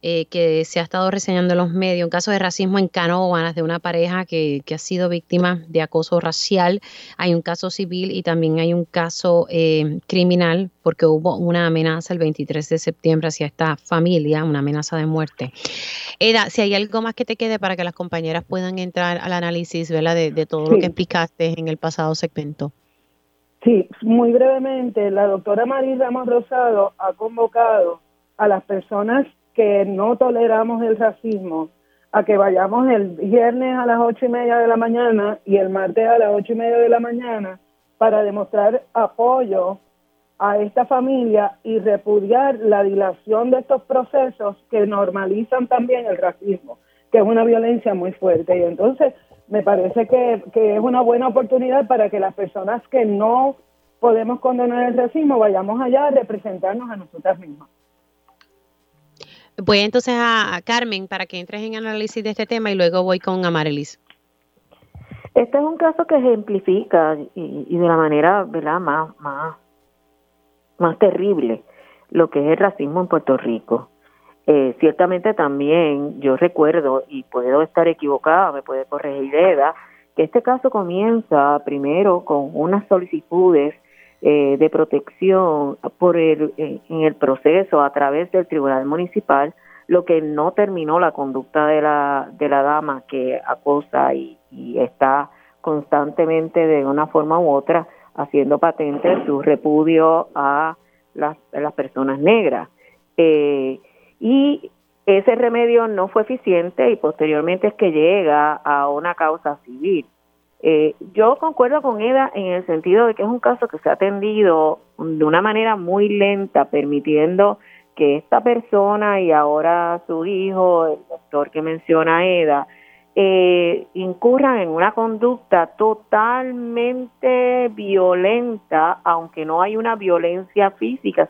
eh, que se ha estado reseñando en los medios, un caso de racismo en Canóvanas de una pareja que, ha sido víctima de acoso racial. Hay un caso civil y también hay un caso eh, criminal porque hubo una amenaza el 23 de septiembre hacia esta familia, una amenaza de muerte. Eda, si hay algo más que te quede para que las compañeras puedan entrar al análisis ¿verdad? De, todo lo que explicaste en el pasado segmento. Sí, muy brevemente, la doctora María Ramos Rosado ha convocado a las personas que no toleramos el racismo a que vayamos el viernes a las ocho y media de la mañana y el martes a las ocho y media de la mañana para demostrar apoyo a esta familia y repudiar la dilación de estos procesos que normalizan también el racismo, que es una violencia muy fuerte. Y entonces me parece que, que es una buena oportunidad para que las personas que no podemos condenar el racismo vayamos allá a representarnos a nosotras mismas. Voy entonces a, Carmen para que entres en análisis de este tema y luego voy con Amarelis. Este es un caso que ejemplifica y, de la manera ¿verdad? Más, más, más terrible lo que es el racismo en Puerto Rico. Eh, ciertamente también yo recuerdo, y puedo estar equivocada, me puede corregir Eda, que este caso comienza primero con unas solicitudes eh, de protección por el, eh, en el proceso a través del Tribunal Municipal, lo que no terminó la conducta de la, de la dama que acosa y, está constantemente de una forma u otra haciendo patente su repudio a las, las personas negras. Eh, y ese remedio no fue eficiente y posteriormente es que llega a una causa civil. Eh, yo concuerdo con Eda en el sentido de que es un caso que se ha atendido de una manera muy lenta, permitiendo que esta persona y ahora su hijo, el doctor que menciona Eda, eh, incurran en una conducta totalmente violenta, aunque no hay una violencia física,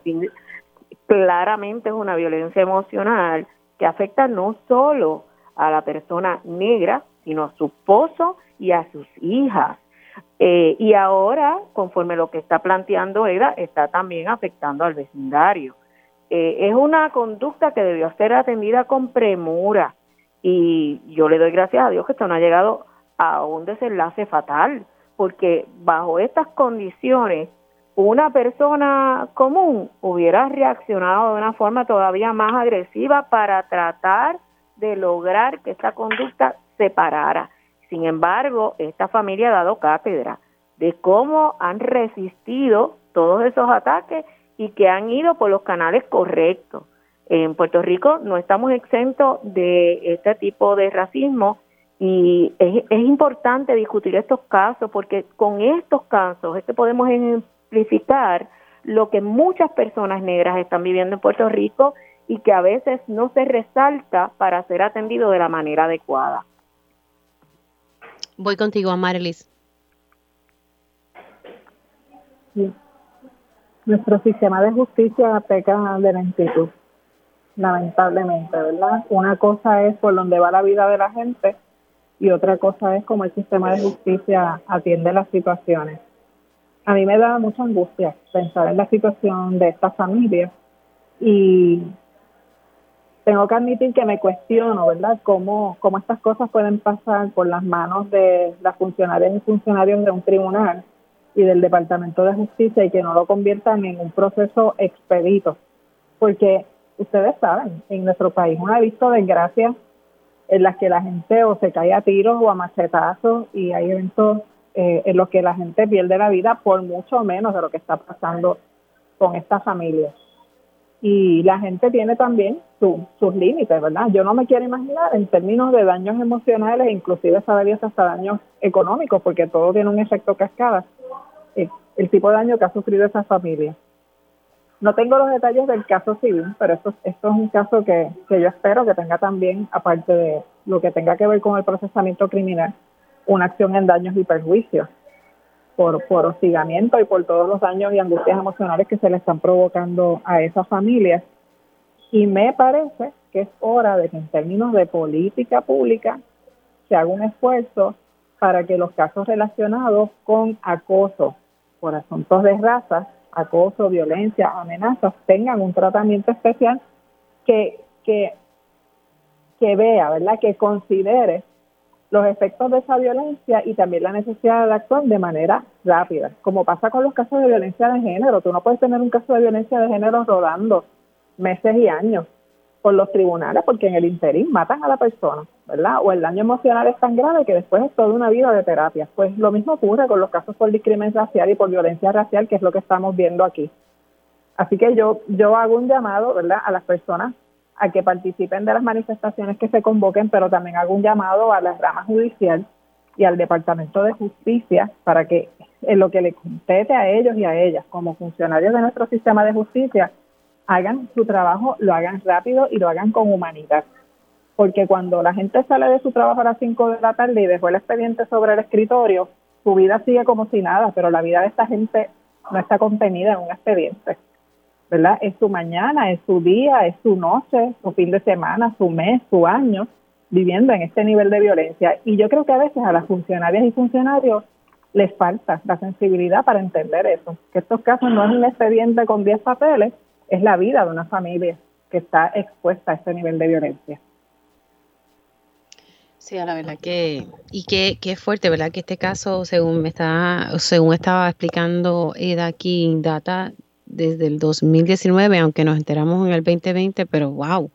claramente es una violencia emocional que afecta no solo a la persona negra, sino a su esposo y a sus hijas. Eh, y ahora, conforme lo que está planteando Eda, está también afectando al vecindario. Eh, es una conducta que debió ser atendida con premura Y yo le doy gracias a Dios que esto no ha llegado a un desenlace fatal, porque bajo estas condiciones una persona común hubiera reaccionado de una forma todavía más agresiva para tratar de lograr que esta conducta se parara. Sin embargo, esta familia ha dado cátedra de cómo han resistido todos esos ataques y que han ido por los canales correctos. En Puerto Rico no estamos exentos de este tipo de racismo y es, importante discutir estos casos porque con estos casos es que podemos simplificar lo que muchas personas negras están viviendo en Puerto Rico y que a veces no se resalta para ser atendido de la manera adecuada. Voy contigo, Amarilis. Nuestro sistema de justicia peca de lentitud, lamentablemente, ¿verdad? Una cosa es por donde va la vida de la gente y otra cosa es cómo el sistema de justicia atiende las situaciones a mí me da mucha angustia pensar en la situación de esta familia y tengo que admitir que me cuestiono, ¿verdad?, cómo, cómo estas cosas pueden pasar por las manos de las funcionarias y funcionarios de un tribunal y del Departamento de Justicia y que no lo conviertan en un proceso expedito. Porque ustedes saben, en nuestro país uno ha visto desgracias en las que la gente o se cae a tiros o a machetazos y hay eventos eh, en los que la gente pierde la vida por mucho menos de lo que está pasando con esta familia. Y la gente tiene también sus límites, ¿verdad? Yo no me quiero imaginar en términos de daños emocionales, inclusive saber hasta daños económicos, porque todo tiene un efecto cascada, el, el tipo de daño que ha sufrido esa familia. No tengo los detalles del caso civil, pero esto, esto es un caso que, que yo espero que tenga también, aparte de lo que tenga que ver con el procesamiento criminal, una acción en daños y perjuicios por, por hostigamiento y por todos los daños y angustias emocionales que se le están provocando a esas familias. Y me parece que es hora de que en términos de política pública se haga un esfuerzo para que los casos relacionados con acoso por asuntos de raza, acoso, violencia, amenazas, tengan un tratamiento especial que, que, que vea, ¿verdad? Que considere los efectos de esa violencia y también la necesidad de actuar de manera rápida, como pasa con los casos de violencia de género. Tú no puedes tener un caso de violencia de género rodando meses y años por los tribunales porque en el interín matan a la persona, ¿verdad? O el daño emocional es tan grave que después es toda una vida de terapia. Pues lo mismo ocurre con los casos por discriminación racial y por violencia racial, que es lo que estamos viendo aquí. Así que yo, yo hago un llamado, ¿verdad?, a las personas a que participen de las manifestaciones que se convoquen, pero también hago un llamado a la rama judicial y al Departamento de Justicia para que en lo que le compete a ellos y a ellas como funcionarios de nuestro sistema de justicia hagan su trabajo, lo hagan rápido y lo hagan con humanidad. Porque cuando la gente sale de su trabajo a las 5 de la tarde y dejó el expediente sobre el escritorio, su vida sigue como si nada, pero la vida de esta gente no está contenida en un expediente. ¿Verdad? Es su mañana, es su día, es su noche, su fin de semana, su mes, su año, viviendo en este nivel de violencia. Y yo creo que a veces a las funcionarias y funcionarios les falta la sensibilidad para entender eso, que estos casos no es un expediente con 10 papeles, es la vida de una familia que está expuesta a este nivel de violencia. Sí, la verdad que, y que, que fuerte, ¿verdad? Que este caso, según me está, según estaba explicando Eda aquí, data desde el 2019, aunque nos enteramos en el 2020, pero wow,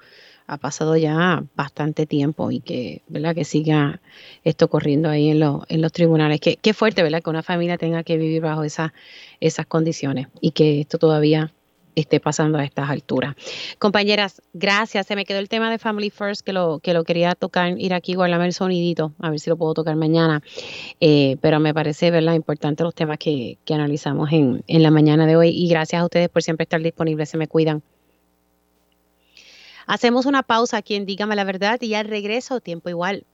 ha pasado ya bastante tiempo y que, ¿verdad? Que siga esto corriendo ahí en, en los tribunales. Qué, qué fuerte, ¿verdad? Que una familia tenga que vivir bajo esas esas condiciones y que esto todavía esté pasando a estas alturas. Compañeras, gracias. Se me quedó el tema de Family First que lo, que lo quería tocar, ir aquí, guardarme el sonidito, a ver si lo puedo tocar mañana. Eh, pero me parece, ¿verdad?, importante los temas que, que analizamos en, en la mañana de hoy. Y gracias a ustedes por siempre estar disponibles. Se me cuidan. Hacemos una pausa aquí en Dígame la Verdad y al regreso, tiempo igual